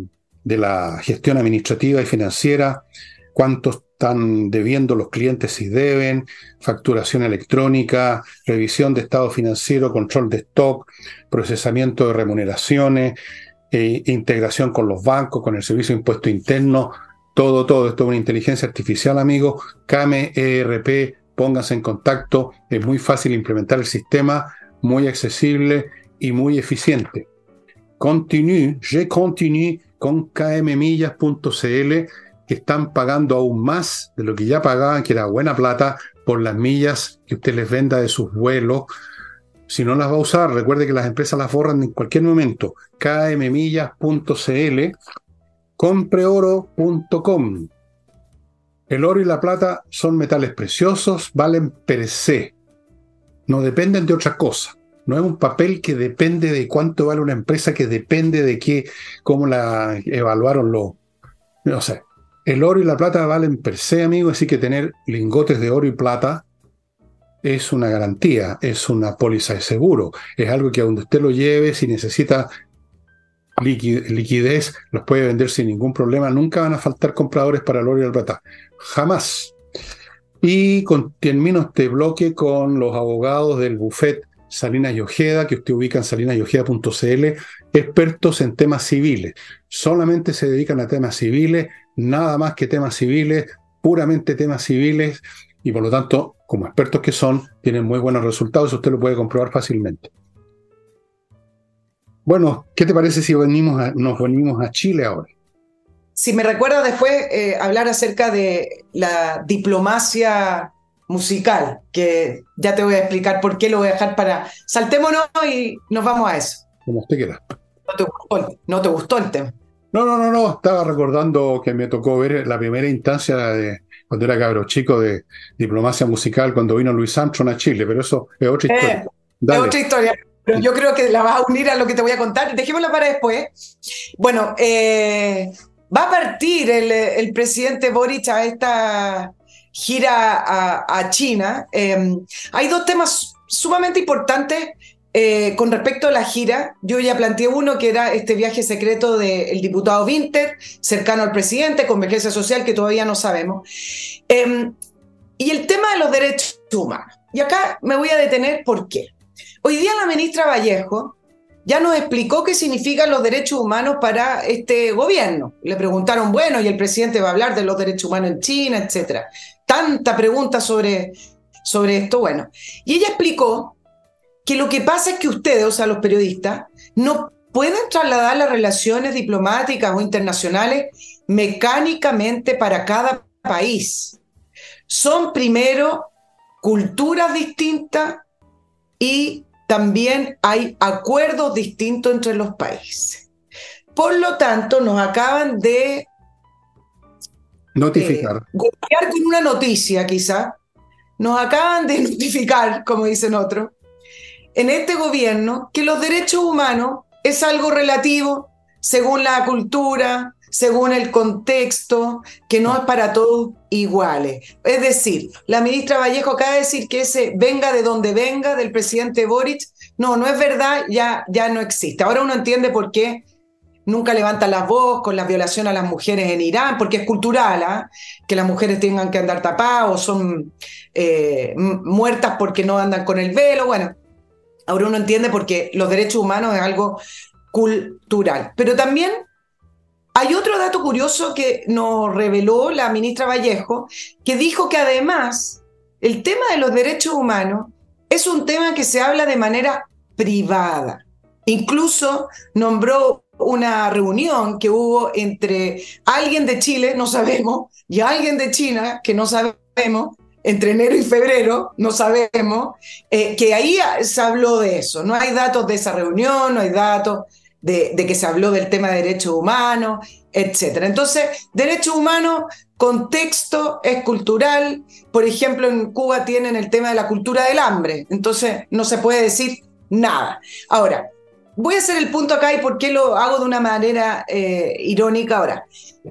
de la gestión administrativa y financiera, cuántos están debiendo los clientes si deben, facturación electrónica, revisión de estado financiero, control de stock, procesamiento de remuneraciones, eh, integración con los bancos, con el Servicio de Impuesto Interno, todo, todo. Esto es una inteligencia artificial, amigos. CAME, ERP, pónganse en contacto. Es muy fácil implementar el sistema, muy accesible y muy eficiente. Continue, je continue con kmmillas.cl que están pagando aún más de lo que ya pagaban, que era buena plata, por las millas que usted les venda de sus vuelos si no las va a usar, recuerde que las empresas las borran en cualquier momento. kmmillas.cl, compreoro.com. El oro y la plata son metales preciosos, valen per se. No dependen de otra cosa. No es un papel que depende de cuánto vale una empresa, que depende de qué, cómo la evaluaron los. No sé. El oro y la plata valen per se, amigo, así que tener lingotes de oro y plata es una garantía, es una póliza de seguro, es algo que a donde usted lo lleve, si necesita liquidez, los puede vender sin ningún problema, nunca van a faltar compradores para el y el plata, jamás. Y termino este bloque con los abogados del buffet Salinas y Ojeda, que usted ubica en salinasyojeda.cl, expertos en temas civiles. Solamente se dedican a temas civiles, nada más que temas civiles, puramente temas civiles y por lo tanto, como expertos que son, tienen muy buenos resultados, usted lo puede comprobar fácilmente. Bueno, ¿qué te parece si venimos nos venimos a Chile ahora? Si me recuerda después eh, hablar acerca de la diplomacia musical, que ya te voy a explicar por qué lo voy a dejar para... Saltémonos y nos vamos a eso. Como usted quiera. No te gustó, no te gustó el tema. No, no, no, no. Estaba recordando que me tocó ver la primera instancia de cuando era cabro chico de diplomacia musical cuando vino Luis Armstrong a Chile, pero eso es otra historia. es otra historia. Pero yo creo que la vas a unir a lo que te voy a contar. Dejémosla para después. Bueno, eh, va a partir el, presidente Boric a esta gira a, China. Eh, hay dos temas sumamente importantes eh, con respecto a la gira. Yo ya planteé uno que era este viaje secreto del diputado Winter, cercano al presidente, convergencia social, que todavía no sabemos. y el tema de los derechos humanos. Y acá me voy a detener por qué. Hoy día la ministra Vallejo ya nos explicó qué significan los derechos humanos para este gobierno. Le preguntaron, bueno, y el presidente va a hablar de los derechos humanos en China, etcétera. Tanta pregunta sobre, sobre esto, bueno. Y ella explicó que lo que pasa es que ustedes, o sea, los periodistas, no pueden trasladar las relaciones diplomáticas o internacionales mecánicamente para cada país. Son primero culturas distintas y también hay acuerdos distintos entre los países. Por lo tanto, nos acaban de notificar. Eh, golpear con una noticia, quizá. Nos acaban de notificar, como dicen otros, en este gobierno que los derechos humanos es algo relativo según la cultura, según el contexto, que no es para todos iguales. Es decir, la ministra Vallejo acaba de decir que ese venga de donde venga del presidente Boric, no, no es verdad, ya, ya no existe. Ahora uno entiende por qué nunca levanta la voz con la violación a las mujeres en Irán, porque es cultural, ¿ah? que las mujeres tengan que andar tapadas o son eh, muertas porque no andan con el velo. Bueno, ahora uno entiende porque los derechos humanos es algo cultural. Pero también hay otro dato curioso que nos reveló la ministra Vallejo, que dijo que además el tema de los derechos humanos es un tema que se habla de manera privada. Incluso nombró una reunión que hubo entre alguien de Chile, no sabemos, y alguien de China, que no sabemos, entre enero y febrero, no sabemos, eh, que ahí se habló de eso. No hay datos de esa reunión, no hay datos de, que se habló del tema de derechos humanos, etc. Entonces, derechos humanos, contexto es cultural. Por ejemplo, en Cuba tienen el tema de la cultura del hambre, entonces no se puede decir nada. Ahora, voy a hacer el punto acá y por qué lo hago de una manera eh, irónica ahora.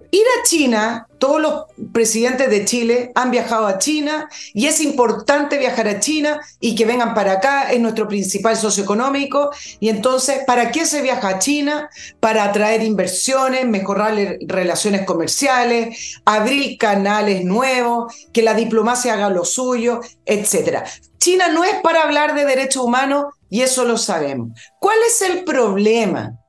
Ir a China, todos los presidentes de Chile han viajado a China y es importante viajar a China y que vengan para acá, es nuestro principal socioeconómico. Y entonces, ¿para qué se viaja a China? Para atraer inversiones, mejorar relaciones comerciales, abrir canales nuevos, que la diplomacia haga lo suyo, etc. China no es para hablar de derechos humanos y eso lo sabemos. ¿Cuál es el problema?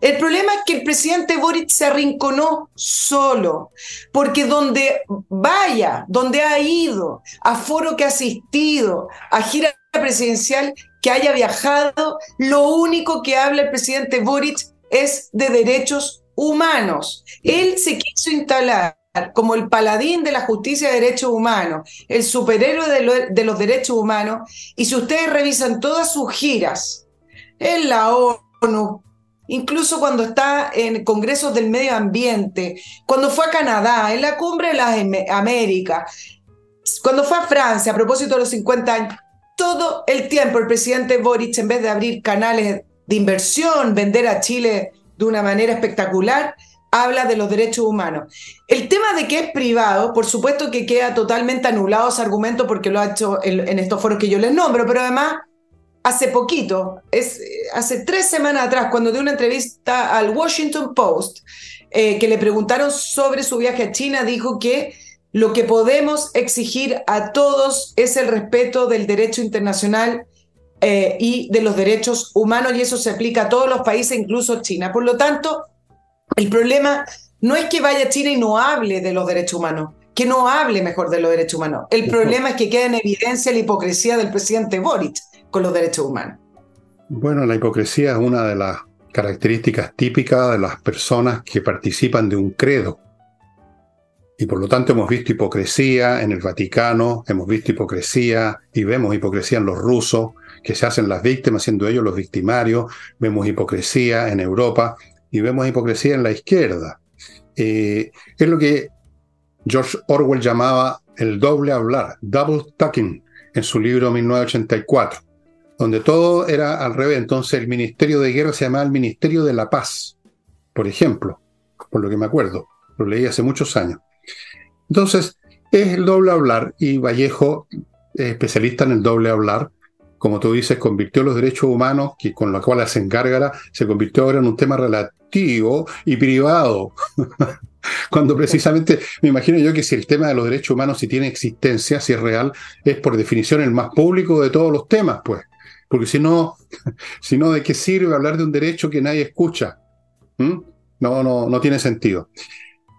El problema es que el presidente Boric se arrinconó solo, porque donde vaya, donde ha ido, a foro que ha asistido, a gira presidencial que haya viajado, lo único que habla el presidente Boric es de derechos humanos. Él se quiso instalar como el paladín de la justicia de derechos humanos, el superhéroe de, los derechos humanos, y si ustedes revisan todas sus giras en la ONU, incluso cuando está en congresos del medio ambiente, cuando fue a Canadá, en la cumbre de las Américas, cuando fue a Francia a propósito de los 50 años, todo el tiempo el presidente Boric, en vez de abrir canales de inversión, vender a Chile de una manera espectacular, habla de los derechos humanos. El tema de que es privado, por supuesto que queda totalmente anulado ese argumento porque lo ha hecho en estos foros que yo les nombro, pero además hace poquito, es, hace tres semanas atrás, cuando dio una entrevista al Washington Post, eh, que le preguntaron sobre su viaje a China, dijo que lo que podemos exigir a todos es el respeto del derecho internacional eh, y de los derechos humanos, y eso se aplica a todos los países, incluso China. Por lo tanto, el problema no es que vaya a China y no hable de los derechos humanos, que no hable mejor de los derechos humanos. El problema es que queda en evidencia la hipocresía del presidente Boric con los derechos humanos. Bueno, la hipocresía es una de las características típicas de las personas que participan de un credo. Y por lo tanto hemos visto hipocresía en el Vaticano, hemos visto hipocresía y vemos hipocresía en los rusos, que se hacen las víctimas siendo ellos los victimarios, vemos hipocresía en Europa y vemos hipocresía en la izquierda. Eh, es lo que George Orwell llamaba el doble hablar, double talking, en su libro 1984, donde todo era al revés. Entonces el Ministerio de Guerra se llamaba el Ministerio de la Paz, por ejemplo, por lo que me acuerdo. Lo leí hace muchos años. Entonces, es el doble hablar y Vallejo, especialista en el doble hablar, como tú dices, convirtió los derechos humanos, que con los cuales se encarga, se convirtió ahora en un tema y privado. Cuando precisamente, me imagino yo que si el tema de los derechos humanos, si tiene existencia, si es real, es por definición el más público de todos los temas, pues. Porque si no, si no, ¿de qué sirve hablar de un derecho que nadie escucha? ¿Mm? No, no, no tiene sentido.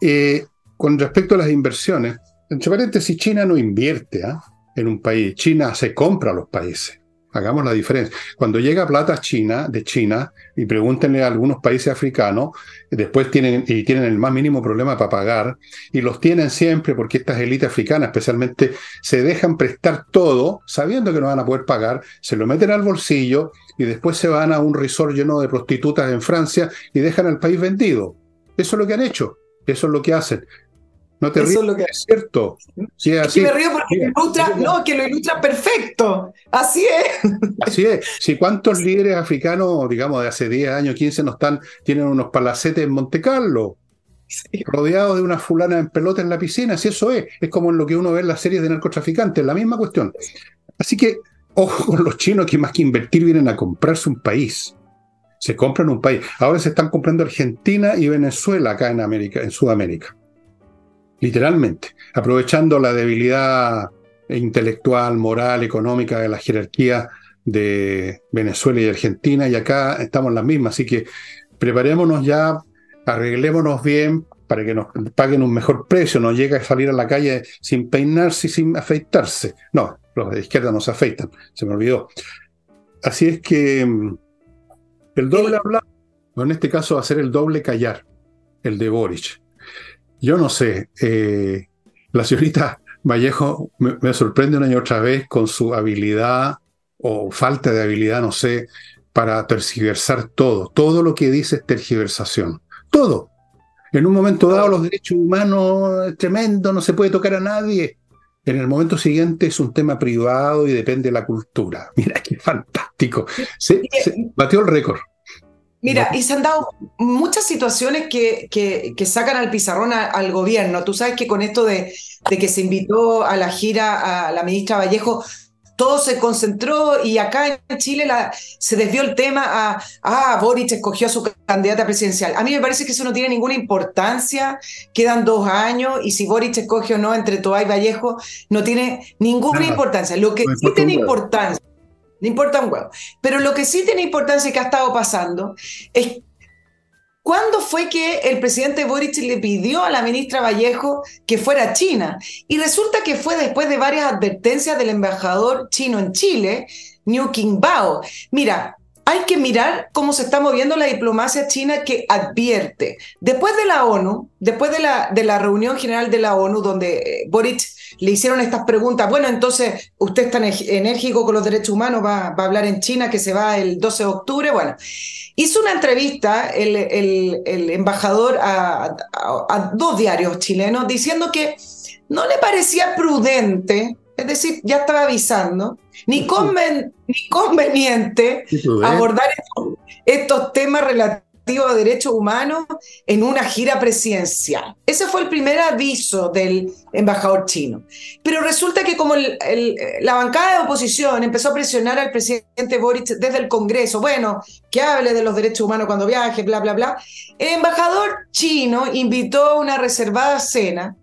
Eh, con respecto a las inversiones, entre paréntesis, China no invierte ¿ah? en un país, China se compra a los países. Hagamos la diferencia. Cuando llega plata China, de China, y pregúntenle a algunos países africanos, después tienen, y tienen el más mínimo problema para pagar, y los tienen siempre porque estas élites africanas especialmente se dejan prestar todo, sabiendo que no van a poder pagar, se lo meten al bolsillo y después se van a un resort lleno de prostitutas en Francia y dejan al país vendido. Eso es lo que han hecho, eso es lo que hacen. No te ríes, es, lo que... es cierto. Sí, así. me río porque lo ilustra, no, que lo ilustra perfecto. Así es. Así es. Si cuántos líderes africanos, digamos, de hace 10 años, 15, no están, tienen unos palacetes en Monte Carlo, rodeados de una fulana en pelota en la piscina, si eso es, es como en lo que uno ve en las series de narcotraficantes, la misma cuestión. Así que, ojo con los chinos que más que invertir vienen a comprarse un país. Se compran un país. Ahora se están comprando Argentina y Venezuela acá en América, en Sudamérica literalmente, aprovechando la debilidad intelectual, moral, económica de la jerarquía de Venezuela y Argentina, y acá estamos las mismas, así que preparémonos ya, arreglémonos bien para que nos paguen un mejor precio, no llega a salir a la calle sin peinarse y sin afeitarse. No, los de izquierda no se afeitan, se me olvidó. Así es que mm, el doble hablar, o en este caso va a ser el doble callar, el de Boric. Yo no sé, eh, la señorita Vallejo me, sorprende una y otra vez con su habilidad o falta de habilidad, no sé, para tergiversar todo. Todo lo que dice es tergiversación. Todo. En un momento dado los derechos humanos es tremendo, no se puede tocar a nadie. En el momento siguiente es un tema privado y depende de la cultura. Mira qué fantástico. se batió el récord. Mira, y se han dado muchas situaciones que, que, sacan al pizarrón al gobierno. Tú sabes que con esto de, de, que se invitó a la gira a la ministra Vallejo, todo se concentró y acá en Chile la, se desvió el tema a, ah, Boric escogió a su candidata presidencial. A mí me parece que eso no tiene ninguna importancia, quedan dos años y si Boric escoge o no entre Toa y Vallejo, no tiene ninguna importancia. Lo que sí tiene importancia no importa un huevo. Pero lo que sí tiene importancia y que ha estado pasando es ¿Cuándo fue que el presidente Boric le pidió a la ministra Vallejo que fuera a China? Y resulta que fue después de varias advertencias del embajador chino en Chile, New Bao. Mira, hay que mirar cómo se está moviendo la diplomacia china que advierte. Después de la ONU, después de la, reunión general de la ONU, donde eh, Boric le hicieron estas preguntas, bueno, entonces usted es tan enérgico con los derechos humanos, va, a hablar en China que se va el 12 de octubre, bueno, hizo una entrevista el, embajador a dos diarios chilenos diciendo que no le parecía prudente es decir, ya estaba avisando, ni, conveniente abordar estos, temas relativos a derechos humanos en una gira presidencial. Ese fue el primer aviso del embajador chino. Pero resulta que como la bancada de oposición empezó a presionar al presidente Boric desde el Congreso, bueno, que hable de los derechos humanos cuando viaje, bla, bla, bla, el embajador chino invitó a una reservada cena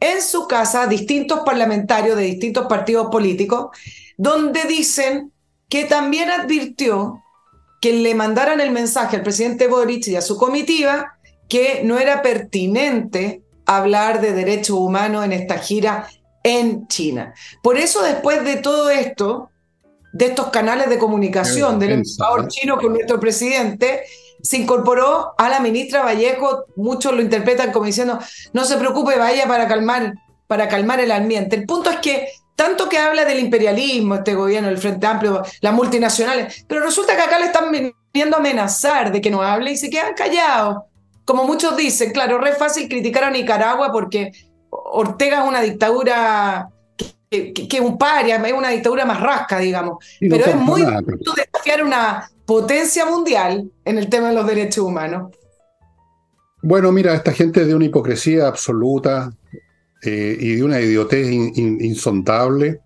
en su casa distintos parlamentarios de distintos partidos políticos, donde dicen que también advirtió que le mandaran el mensaje al presidente Boric y a su comitiva que no era pertinente hablar de derechos humanos en esta gira en China. Por eso después de todo esto, de estos canales de comunicación del embajador chino con nuestro presidente, se incorporó a la ministra Vallejo, muchos lo interpretan como diciendo, no se preocupe, vaya para calmar, para calmar el ambiente. El punto es que tanto que habla del imperialismo, este gobierno, el Frente Amplio, las multinacionales, pero resulta que acá le están viendo amenazar de que no hable y se quedan callados. Como muchos dicen, claro, re fácil criticar a Nicaragua porque Ortega es una dictadura que, es un paria, es una dictadura más rasca, digamos. Pero es muy difícil desafiar una potencia mundial en el tema de los derechos humanos. Bueno, mira, esta gente de una hipocresía absoluta eh, y de una idiotez insondable.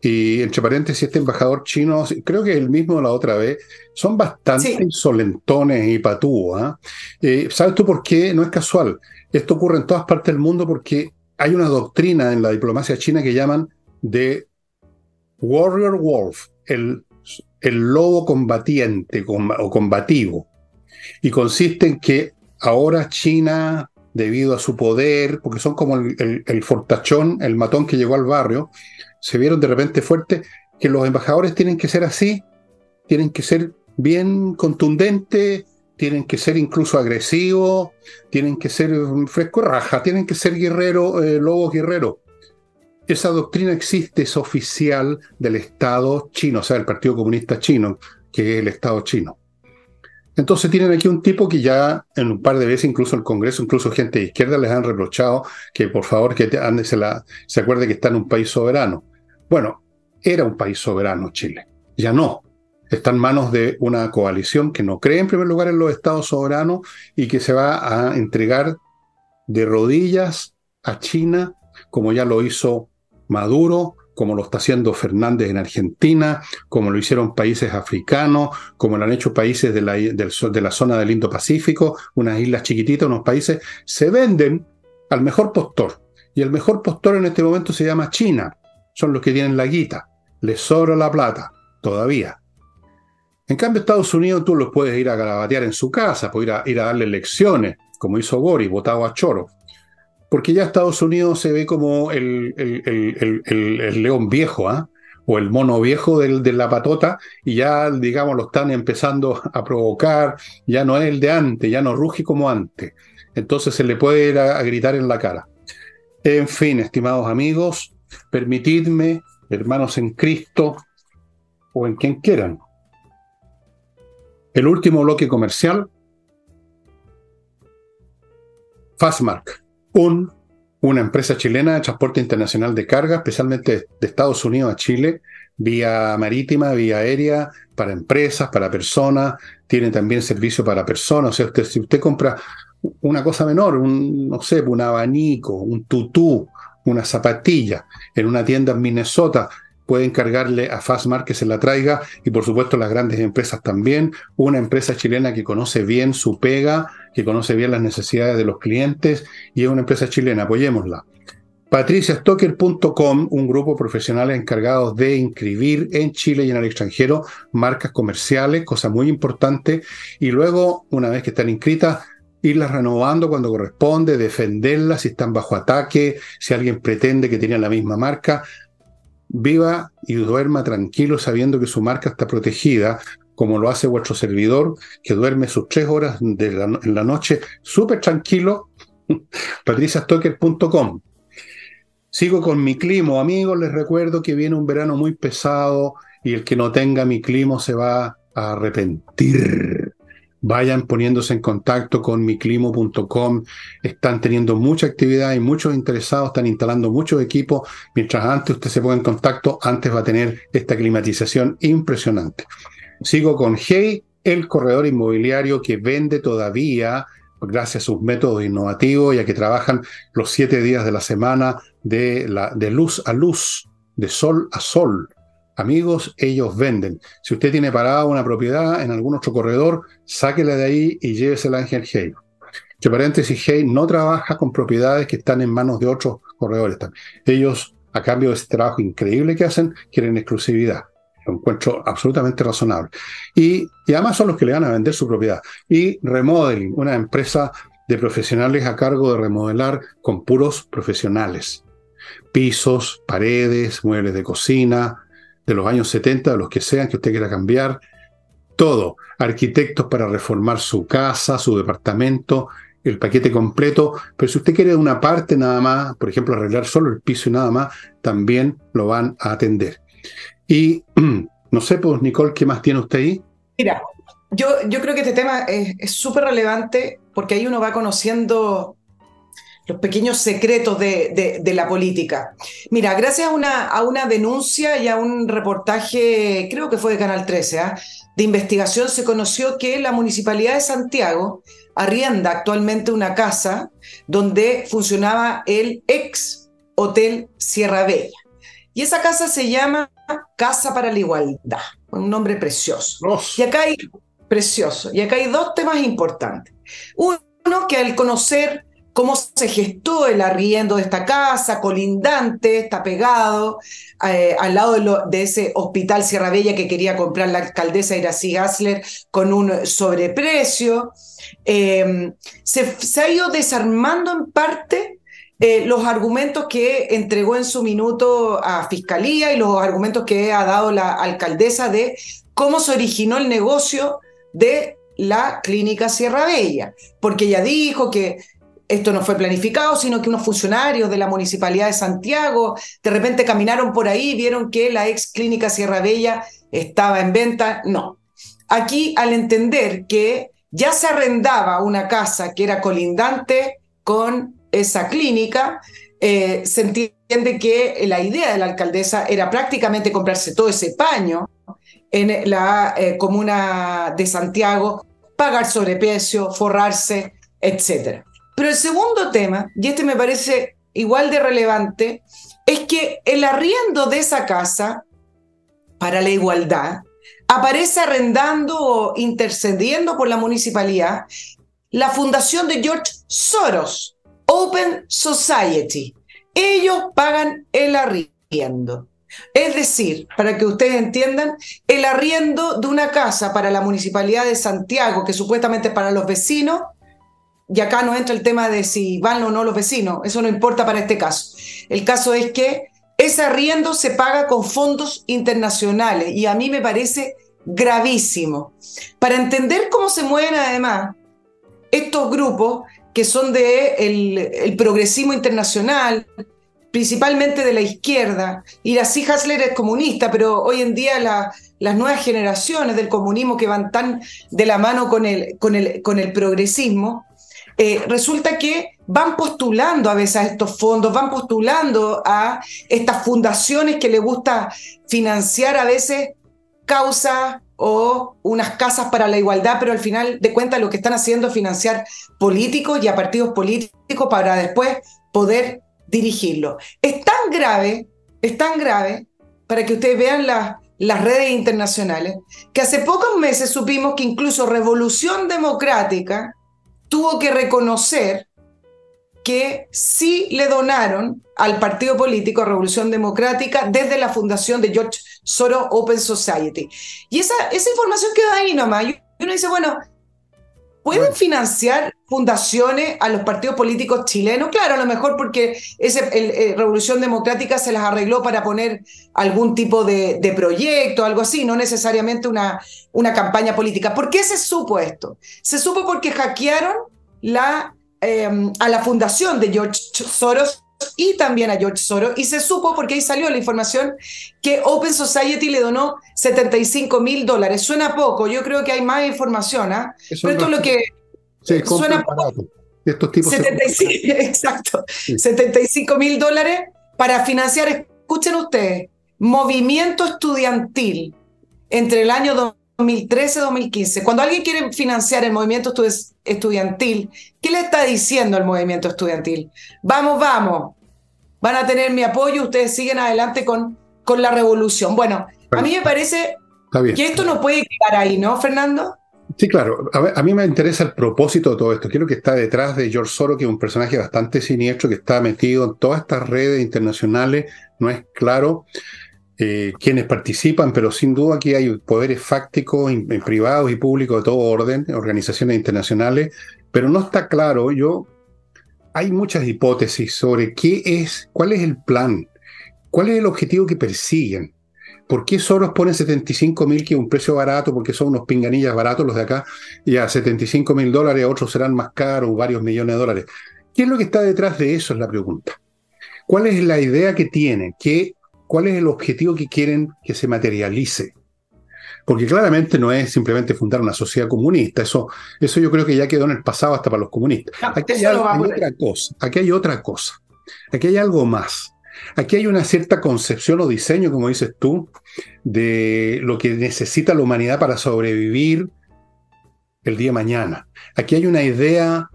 Y entre paréntesis, este embajador chino, creo que el mismo la otra vez, son bastante insolentones y patúos. ¿ah? Eh, ¿Sabes tú por qué? No es casual. Esto ocurre en todas partes del mundo porque hay una doctrina en la diplomacia china que llaman de warrior wolf, el, el lobo combatiente o combativo. Y consiste en que ahora China, debido a su poder, porque son como el, fortachón, el matón que llegó al barrio, se vieron de repente fuertes, que los embajadores tienen que ser así, tienen que ser bien contundentes, tienen que ser incluso agresivos, tienen que ser fresco raja, tienen que ser guerrero, eh, lobo guerrero. Esa doctrina existe, es oficial del Estado chino, o sea, el Partido Comunista Chino, que es el Estado chino. Entonces tienen aquí un tipo que ya en un par de veces, incluso el Congreso, incluso gente de izquierda les han reprochado que por favor que se, la, se acuerde que está en un país soberano. Bueno, era un país soberano Chile, ya no. Está en manos de una coalición que no cree en primer lugar en los estados soberanos y que se va a entregar de rodillas a China, como ya lo hizo Maduro, como lo está haciendo Fernández en Argentina, como lo hicieron países africanos, como lo han hecho países de la, zona del Indo-Pacífico, unas islas chiquititas, unos países, se venden al mejor postor. Y el mejor postor en este momento se llama China. Son los que tienen la guita. Les sobra la plata, todavía. En cambio, Estados Unidos tú los puedes ir a garabatear en su casa, puedes ir a, darle lecciones, como hizo Boris, votado a Choro porque ya Estados Unidos se ve como el, león viejo, ¿ah? o el mono viejo de la patota, y ya, digamos, lo están empezando a provocar, ya no es el de antes, ya no ruge como antes. Entonces se le puede ir a, gritar en la cara. En fin, estimados amigos, permitidme, hermanos en Cristo, o en quien quieran. El último bloque comercial, Fastmark una empresa chilena de transporte internacional de carga, especialmente de Estados Unidos a Chile, vía marítima, vía aérea, para empresas, para personas, tiene también servicio para personas. O sea, usted, si usted compra una cosa menor, un, no sé, un abanico, un tutú, una zapatilla en una tienda en Minnesota, puede encargarle a Fastmark que se la traiga y por supuesto las grandes empresas también. Una empresa chilena que conoce bien su pega, que conoce bien las necesidades de los clientes y es una empresa chilena, apoyémosla. patriciastocker.com, un grupo profesional encargado de inscribir en Chile y en el extranjero marcas comerciales, cosa muy importante, y luego, una vez que están inscritas, irlas renovando cuando corresponde, defenderlas si están bajo ataque, si alguien pretende que tienen la misma marca, viva y duerma tranquilo sabiendo que su marca está protegida, como lo hace vuestro servidor, que duerme sus tres horas de en la noche súper tranquilo, patriciastocker.com. Sigo con mi clima, amigos, les recuerdo que viene un verano muy pesado y el que no tenga mi clima se va a arrepentir vayan poniéndose en contacto con miclimo.com. Están teniendo mucha actividad y muchos interesados, están instalando muchos equipos. Mientras antes usted se ponga en contacto, antes va a tener esta climatización impresionante. Sigo con Hey, el corredor inmobiliario que vende todavía gracias a sus métodos innovativos, ya que trabajan los siete días de la semana de, la, de luz a luz, de sol a sol. Amigos, ellos venden. Si usted tiene parada una propiedad en algún otro corredor, sáquela de ahí y llévesela a Ángel Hey. Entre paréntesis, Hey no trabaja con propiedades que están en manos de otros corredores. Ellos, a cambio de ese trabajo increíble que hacen, quieren exclusividad. Lo encuentro absolutamente razonable. Y, y además son los que le van a vender su propiedad. Y Remodeling, una empresa de profesionales a cargo de remodelar con puros profesionales. Pisos, paredes, muebles de cocina, de los años 70, de los que sean, que usted quiera cambiar, todo. Arquitectos para reformar su casa, su departamento, el paquete completo. Pero si usted quiere una parte nada más, por ejemplo, arreglar solo el piso y nada más, también lo van a atender. Y no sé, pues, Nicole, ¿qué más tiene usted ahí? Mira, yo, yo creo que este tema es súper relevante porque ahí uno va conociendo los pequeños secretos de, la política. Mira, gracias a una, a una, denuncia y a un reportaje, creo que fue de Canal 13, ¿ah? de investigación, se conoció que la Municipalidad de Santiago arrienda actualmente una casa donde funcionaba el ex Hotel Sierra Bella. Y esa casa se llama Casa para la Igualdad, un nombre precioso. Y acá hay precioso. Y acá hay dos temas importantes. Uno, que al conocer cómo se gestó el arriendo de esta casa, colindante, está pegado eh, al lado de, ese hospital Sierra Bella que quería comprar la alcaldesa Iracy Gassler con un sobreprecio. Eh, se, ha ido desarmando en parte eh, los argumentos que entregó en su minuto a Fiscalía y los argumentos que ha dado la alcaldesa de cómo se originó el negocio de la clínica Sierra Bella, porque ella dijo que esto no fue planificado, sino que unos funcionarios de la Municipalidad de Santiago de repente caminaron por ahí vieron que la ex clínica Sierra Bella estaba en venta. No. Aquí, al entender que ya se arrendaba una casa que era colindante con esa clínica, eh, se entiende que la idea de la alcaldesa era prácticamente comprarse todo ese paño en la eh, comuna de Santiago, pagar sobreprecio, forrarse, etc. Pero el segundo tema, y este me parece igual de relevante, es que el arriendo de esa casa para la igualdad aparece arrendando o intercediendo por la municipalidad la fundación de George Soros, Open Society. Ellos pagan el arriendo. Es decir, para que ustedes entiendan, el arriendo de una casa para la municipalidad de Santiago, que supuestamente es para los vecinos, y acá no entra el tema de si van o no los vecinos, eso no importa para este caso. El caso es que ese arriendo se paga con fondos internacionales y a mí me parece gravísimo. Para entender cómo se mueven además estos grupos que son de el, progresismo internacional, principalmente de la izquierda, y así Hasler es comunista, pero hoy en día las nuevas generaciones del comunismo que van tan de la mano con el, con el, con el progresismo, eh, resulta que van postulando a veces a estos fondos, van postulando a estas fundaciones que le gusta financiar a veces causas o unas casas para la igualdad, pero al final de cuentas lo que están haciendo es financiar políticos y a partidos políticos para después poder dirigirlo. Es tan grave, es tan grave, para que ustedes vean las redes internacionales, que hace pocos meses supimos que incluso Revolución Democrática, tuvo que reconocer que sí le donaron al partido político Revolución Democrática desde la fundación de George Soros Open Society. Y esa, esa información queda ahí nomás. Y uno dice, bueno, ¿pueden financiar fundaciones a los partidos políticos chilenos? Claro, a lo mejor porque ese, el, Revolución Democrática se las arregló para poner algún tipo de, de proyecto, algo así, no necesariamente una, una campaña política. ¿Por qué se supo esto? Se supo porque hackearon la, em, a la fundación de George Soros y también a George Soros, y se supo porque ahí salió la información que Open Society le donó 75 mil dólares. Suena poco, yo creo que hay más información, ¿ah? Pero esto es lo que suena poco. Estos tipos 75, exacto, 75 mil dólares para financiar, escuchen ustedes, movimiento estudiantil entre el año 2013-2015. Cuando alguien quiere financiar el movimiento estudiantil, ¿qué le está diciendo el movimiento estudiantil? Vamos, vamos, van a tener mi apoyo, ustedes siguen adelante con, con la revolución. Bueno, a mí me parece que esto no puede quedar ahí, ¿no, Fernando? Sí, claro. A, a, mí me interesa el propósito de todo esto. Quiero que está detrás de George Soros, que es un personaje bastante siniestro, que está metido en todas estas redes internacionales. No es claro eh, quienes participan, pero sin duda aquí hay poderes fácticos, privados y públicos de todo orden, organizaciones internacionales, pero no está claro, yo, hay muchas hipótesis sobre qué es, cuál es el plan, cuál es el objetivo que persiguen. ¿Por qué Soros pone 75 mil, que es un precio barato, porque son unos pinganillas baratos los de acá, y a 75 mil dólares, otros serán más caros, varios millones de dólares? ¿Qué es lo que está detrás de eso? Es la pregunta. ¿Cuál es la idea que tiene? ¿Qué ¿Cuál es el objetivo que quieren que se materialice? Porque claramente no es simplemente fundar una sociedad comunista, eso, eso yo creo que ya quedó en el pasado hasta para los comunistas. aquí hay, otra cosa, aquí hay otra cosa, aquí hay algo más. Aquí hay una cierta concepción o diseño, como dices tú, de lo que necesita la humanidad para sobrevivir el día de mañana. Aquí hay una idea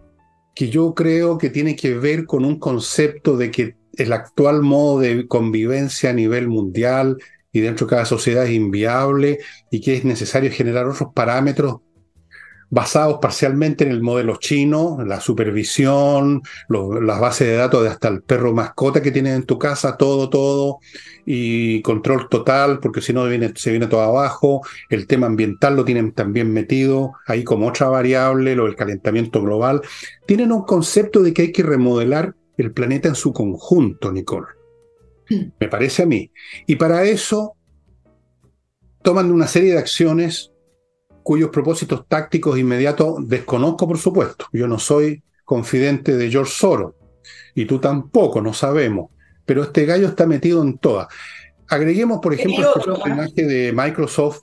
que yo creo que tiene que ver con un concepto de que el actual modo de convivencia a nivel mundial y dentro de cada sociedad es inviable y que es necesario generar otros parámetros basados parcialmente en el modelo chino, la supervisión, las bases de datos de hasta el perro mascota que tienes en tu casa, todo, todo, y control total, porque si no se viene todo abajo. El tema ambiental lo tienen también metido ahí como otra variable, lo del calentamiento global. Tienen un concepto de que hay que remodelar el planeta en su conjunto, Nicole. Me parece a mí. Y para eso toman una serie de acciones cuyos propósitos tácticos inmediatos desconozco, por supuesto. Yo no soy confidente de George Soros, y tú tampoco, no sabemos, pero este gallo está metido en todas. Agreguemos, por ejemplo, el personaje de Microsoft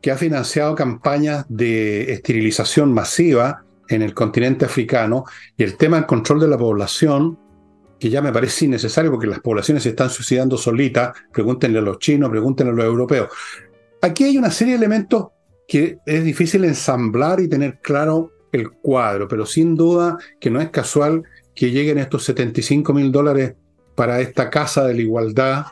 que ha financiado campañas de esterilización masiva en el continente africano y el tema del control de la población, que ya me parece innecesario porque las poblaciones se están suicidando solitas, pregúntenle a los chinos, pregúntenle a los europeos. Aquí hay una serie de elementos que es difícil ensamblar y tener claro el cuadro, pero sin duda que no es casual que lleguen estos 75 mil dólares para esta Casa de la Igualdad.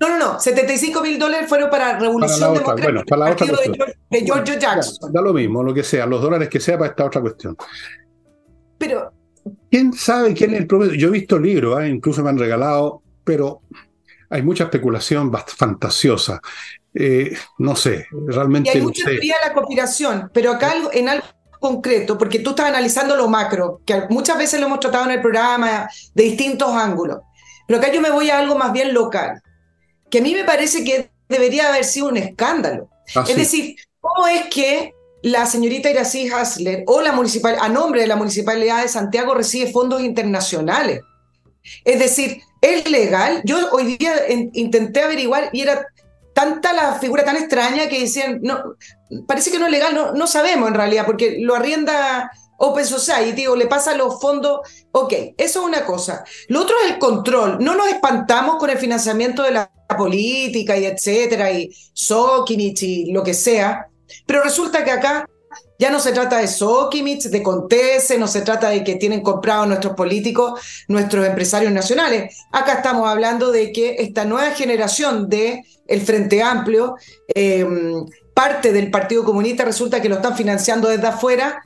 No, no, no, 75 mil dólares fueron para Revolución Democrática bueno, para la otra cuestión. De, George Jackson. Da, lo mismo, lo que sea, los dólares que sea para esta otra cuestión. Pero... ¿Quién sabe quién es el propio? Yo he visto libros, ¿eh? incluso me han regalado, pero hay mucha especulación fantasiosa. Eh, no sé, realmente. Y hay mucha teoría de la conspiración, pero acá en algo concreto, porque tú estás analizando lo macro, que muchas veces lo hemos tratado en el programa de distintos ángulos, pero acá yo me voy a algo más bien local, que a mí me parece que debería haber sido un escándalo. Ah, es decir, ¿cómo es que la señorita Iracy Hasler o la municipal, a nombre de la Municipalidad de Santiago recibe fondos internacionales? Es decir, ¿es legal? Yo hoy día intenté averiguar y era tanta la figura tan extraña que decían, no, parece que no es legal, no, no sabemos en realidad, porque lo arrienda Open Society o le pasa los fondos. Ok, eso es una cosa. Lo otro es el control. No nos espantamos con el financiamiento de la política y etcétera, y Sokinich y lo que sea, pero resulta que acá ya no se trata de Sokimich, de Contese, no se trata de que tienen comprado nuestros políticos, nuestros empresarios nacionales. Acá estamos hablando de que esta nueva generación de el Frente Amplio, em, parte del Partido Comunista, resulta que lo están financiando desde afuera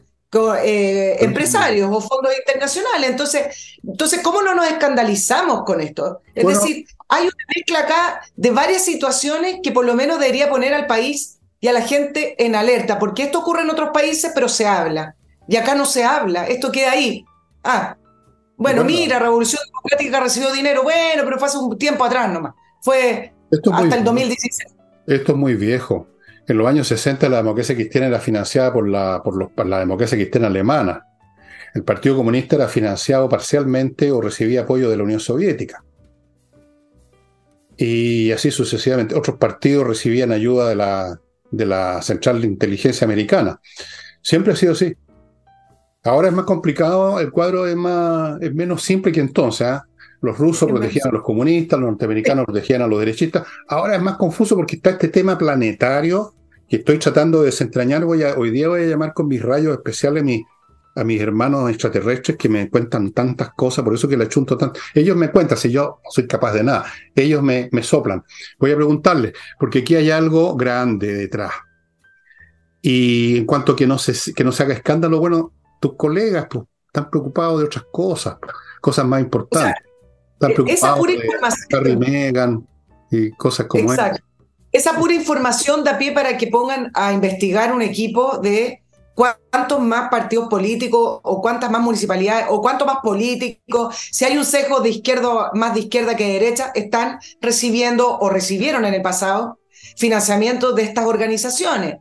eh, empresarios o fondos internacionales. Entonces, entonces, ¿cómo no nos escandalizamos con esto? Es decir, hay una mezcla acá de varias situaciones que por lo menos debería poner al país y a la gente en alerta, porque esto ocurre en otros países, pero se habla. Y acá no se habla, esto queda ahí. Ah, bueno, mira, Revolución Democrática recibió dinero, bueno, pero fue hace un tiempo atrás nomás. Fue hasta el 2016. Esto es muy viejo. En los años 60 la democracia cristiana era financiada por la, por, la democracia cristiana alemana. El Partido Comunista era financiado parcialmente o recibía apoyo de la Unión Soviética. Y así sucesivamente. Otros partidos recibían ayuda de la, de la Central de Inteligencia Americana. Siempre ha sido así. Ahora es más complicado, el cuadro es, más, es menos simple que entonces. ¿ah? Los rusos protegían a los comunistas, los norteamericanos protegían a los derechistas. Ahora es más confuso porque está este tema planetario que estoy tratando de desentrañar. Voy a, hoy día voy a llamar con mis rayos especiales mi, a mis hermanos extraterrestres que me cuentan tantas cosas, por eso que le chunto tanto. Ellos me cuentan, si yo no soy capaz de nada, ellos me, me soplan. Voy a preguntarles, porque aquí hay algo grande detrás. Y en cuanto que no se, que no se haga escándalo, bueno, tus colegas pues, están preocupados de otras cosas, cosas más importantes. E-, esa pura información. Megan y cosas como Exacto. Esa pura información da pie para que pongan a investigar un equipo de cuántos más partidos políticos o cuántas más municipalidades o cuántos más políticos, si hay un sesgo de izquierda más de izquierda que de derecha, están recibiendo o recibieron en el pasado financiamiento de estas organizaciones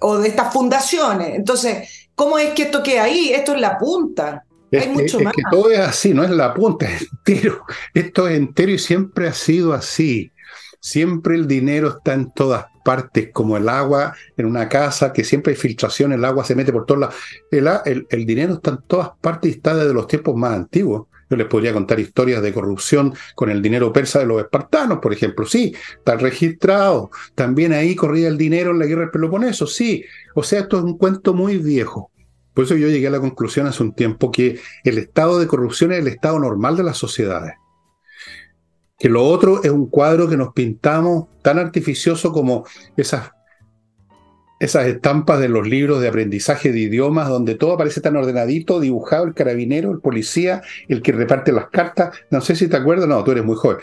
o de estas fundaciones. Entonces, ¿cómo es que esto queda ahí? Esto es la punta. Es, mucho que todo es así, no es la punta, es entero. Esto es entero y siempre ha sido así. Siempre el dinero está en todas partes, como el agua en una casa, que siempre hay filtración, el agua se mete por todos lados. El, el, dinero está en todas partes y está desde los tiempos más antiguos. Yo les podría contar historias de corrupción con el dinero persa de los espartanos, por ejemplo. Sí, está registrado. También ahí corría el dinero en la guerra del Peloponeso. Sí. O sea, esto es un cuento muy viejo. Por eso yo llegué a la conclusión hace un tiempo que el estado de corrupción es el estado normal de las sociedades. Que lo otro es un cuadro que nos pintamos tan artificioso como esas, esas estampas de los libros de aprendizaje de idiomas, donde todo aparece tan ordenadito, dibujado, el carabinero, el policía, el que reparte las cartas. No sé si te acuerdas, no, tú eres muy joven.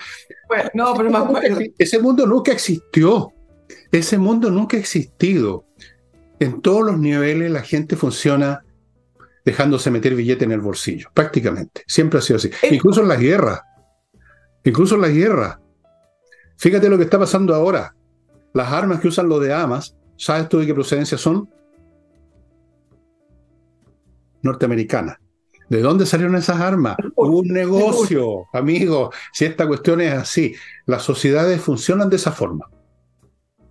no, pero me acuerdo. Ese mundo nunca existió. Ese mundo nunca ha existido. En todos los niveles la gente funciona dejándose meter billete en el bolsillo, prácticamente. Siempre ha sido así. Incluso en las guerras. Incluso en las guerras. Fíjate lo que está pasando ahora. Las armas que usan los de Hamas, ¿sabes tú de qué procedencia son? Norteamericanas. ¿De dónde salieron esas armas? Un negocio, amigo. Si esta cuestión es así, las sociedades funcionan de esa forma.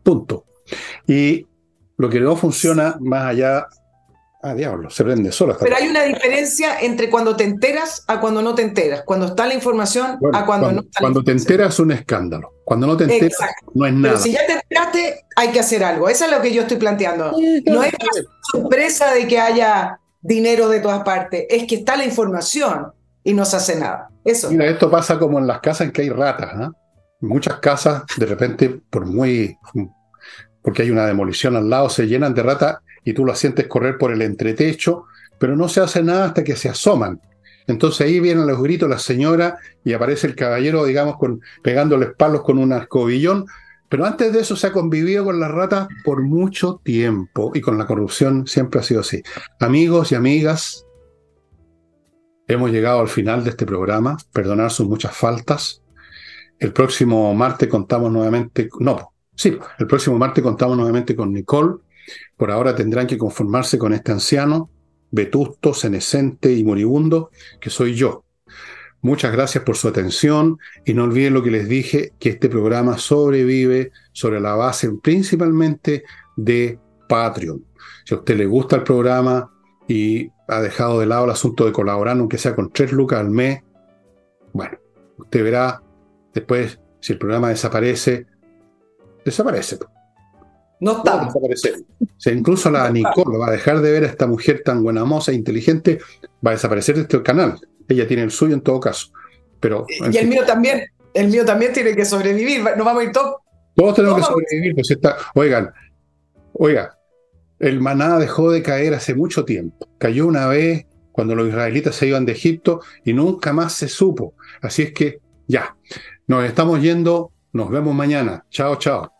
Punto. Y lo que no funciona más allá Ah, diablo, se prende sola. Pero hay una diferencia entre cuando te enteras a cuando no te enteras. Cuando está la información a cuando, no está Cuando te enteras es un escándalo. Cuando no te enteras no es nada. Pero si ya te enteraste, hay que hacer algo. Eso es lo que yo estoy planteando. no es sorpresa de que haya dinero de todas partes. Es que está la información y no se hace nada. Eso. Mira, esto pasa como en las casas en que hay ratas. ¿ah? Muchas casas, de repente, por muy. porque hay una demolición al lado, se llenan de ratas y tú lo sientes correr por el entretecho, pero no se hace nada hasta que se asoman. Entonces ahí vienen los gritos la señora y aparece el caballero, digamos, con, pegándoles palos con un escobillón. Pero antes de eso se ha convivido con las ratas por mucho tiempo y con la corrupción siempre ha sido así. Amigos y amigas, hemos llegado al final de este programa. Perdonar sus muchas faltas. El próximo martes contamos nuevamente, no, sí, el próximo martes contamos nuevamente con Nicole por ahora tendrán que conformarse con este anciano, vetusto, senescente y moribundo, que soy yo. Muchas gracias por su atención y no olviden lo que les dije, que este programa sobrevive sobre la base principalmente de Patreon. Si a usted le gusta el programa y ha dejado de lado el asunto de colaborar, aunque sea con tres lucas al mes, bueno, usted verá después si el programa desaparece, desaparece. No está. O incluso la Nicole va a dejar de ver a esta mujer tan buena moza e inteligente, va a desaparecer de este canal. Ella tiene el suyo en todo caso. Pero, y el mío también. El mío también tiene que sobrevivir. Nos vamos a ir todos. Todos tenemos que sobrevivir. Pues está, oigan, oiga, el maná dejó de caer hace mucho tiempo. Cayó una vez cuando los israelitas se iban de Egipto y nunca más se supo. Así es que ya, nos estamos yendo. Nos vemos mañana. Chao, chao.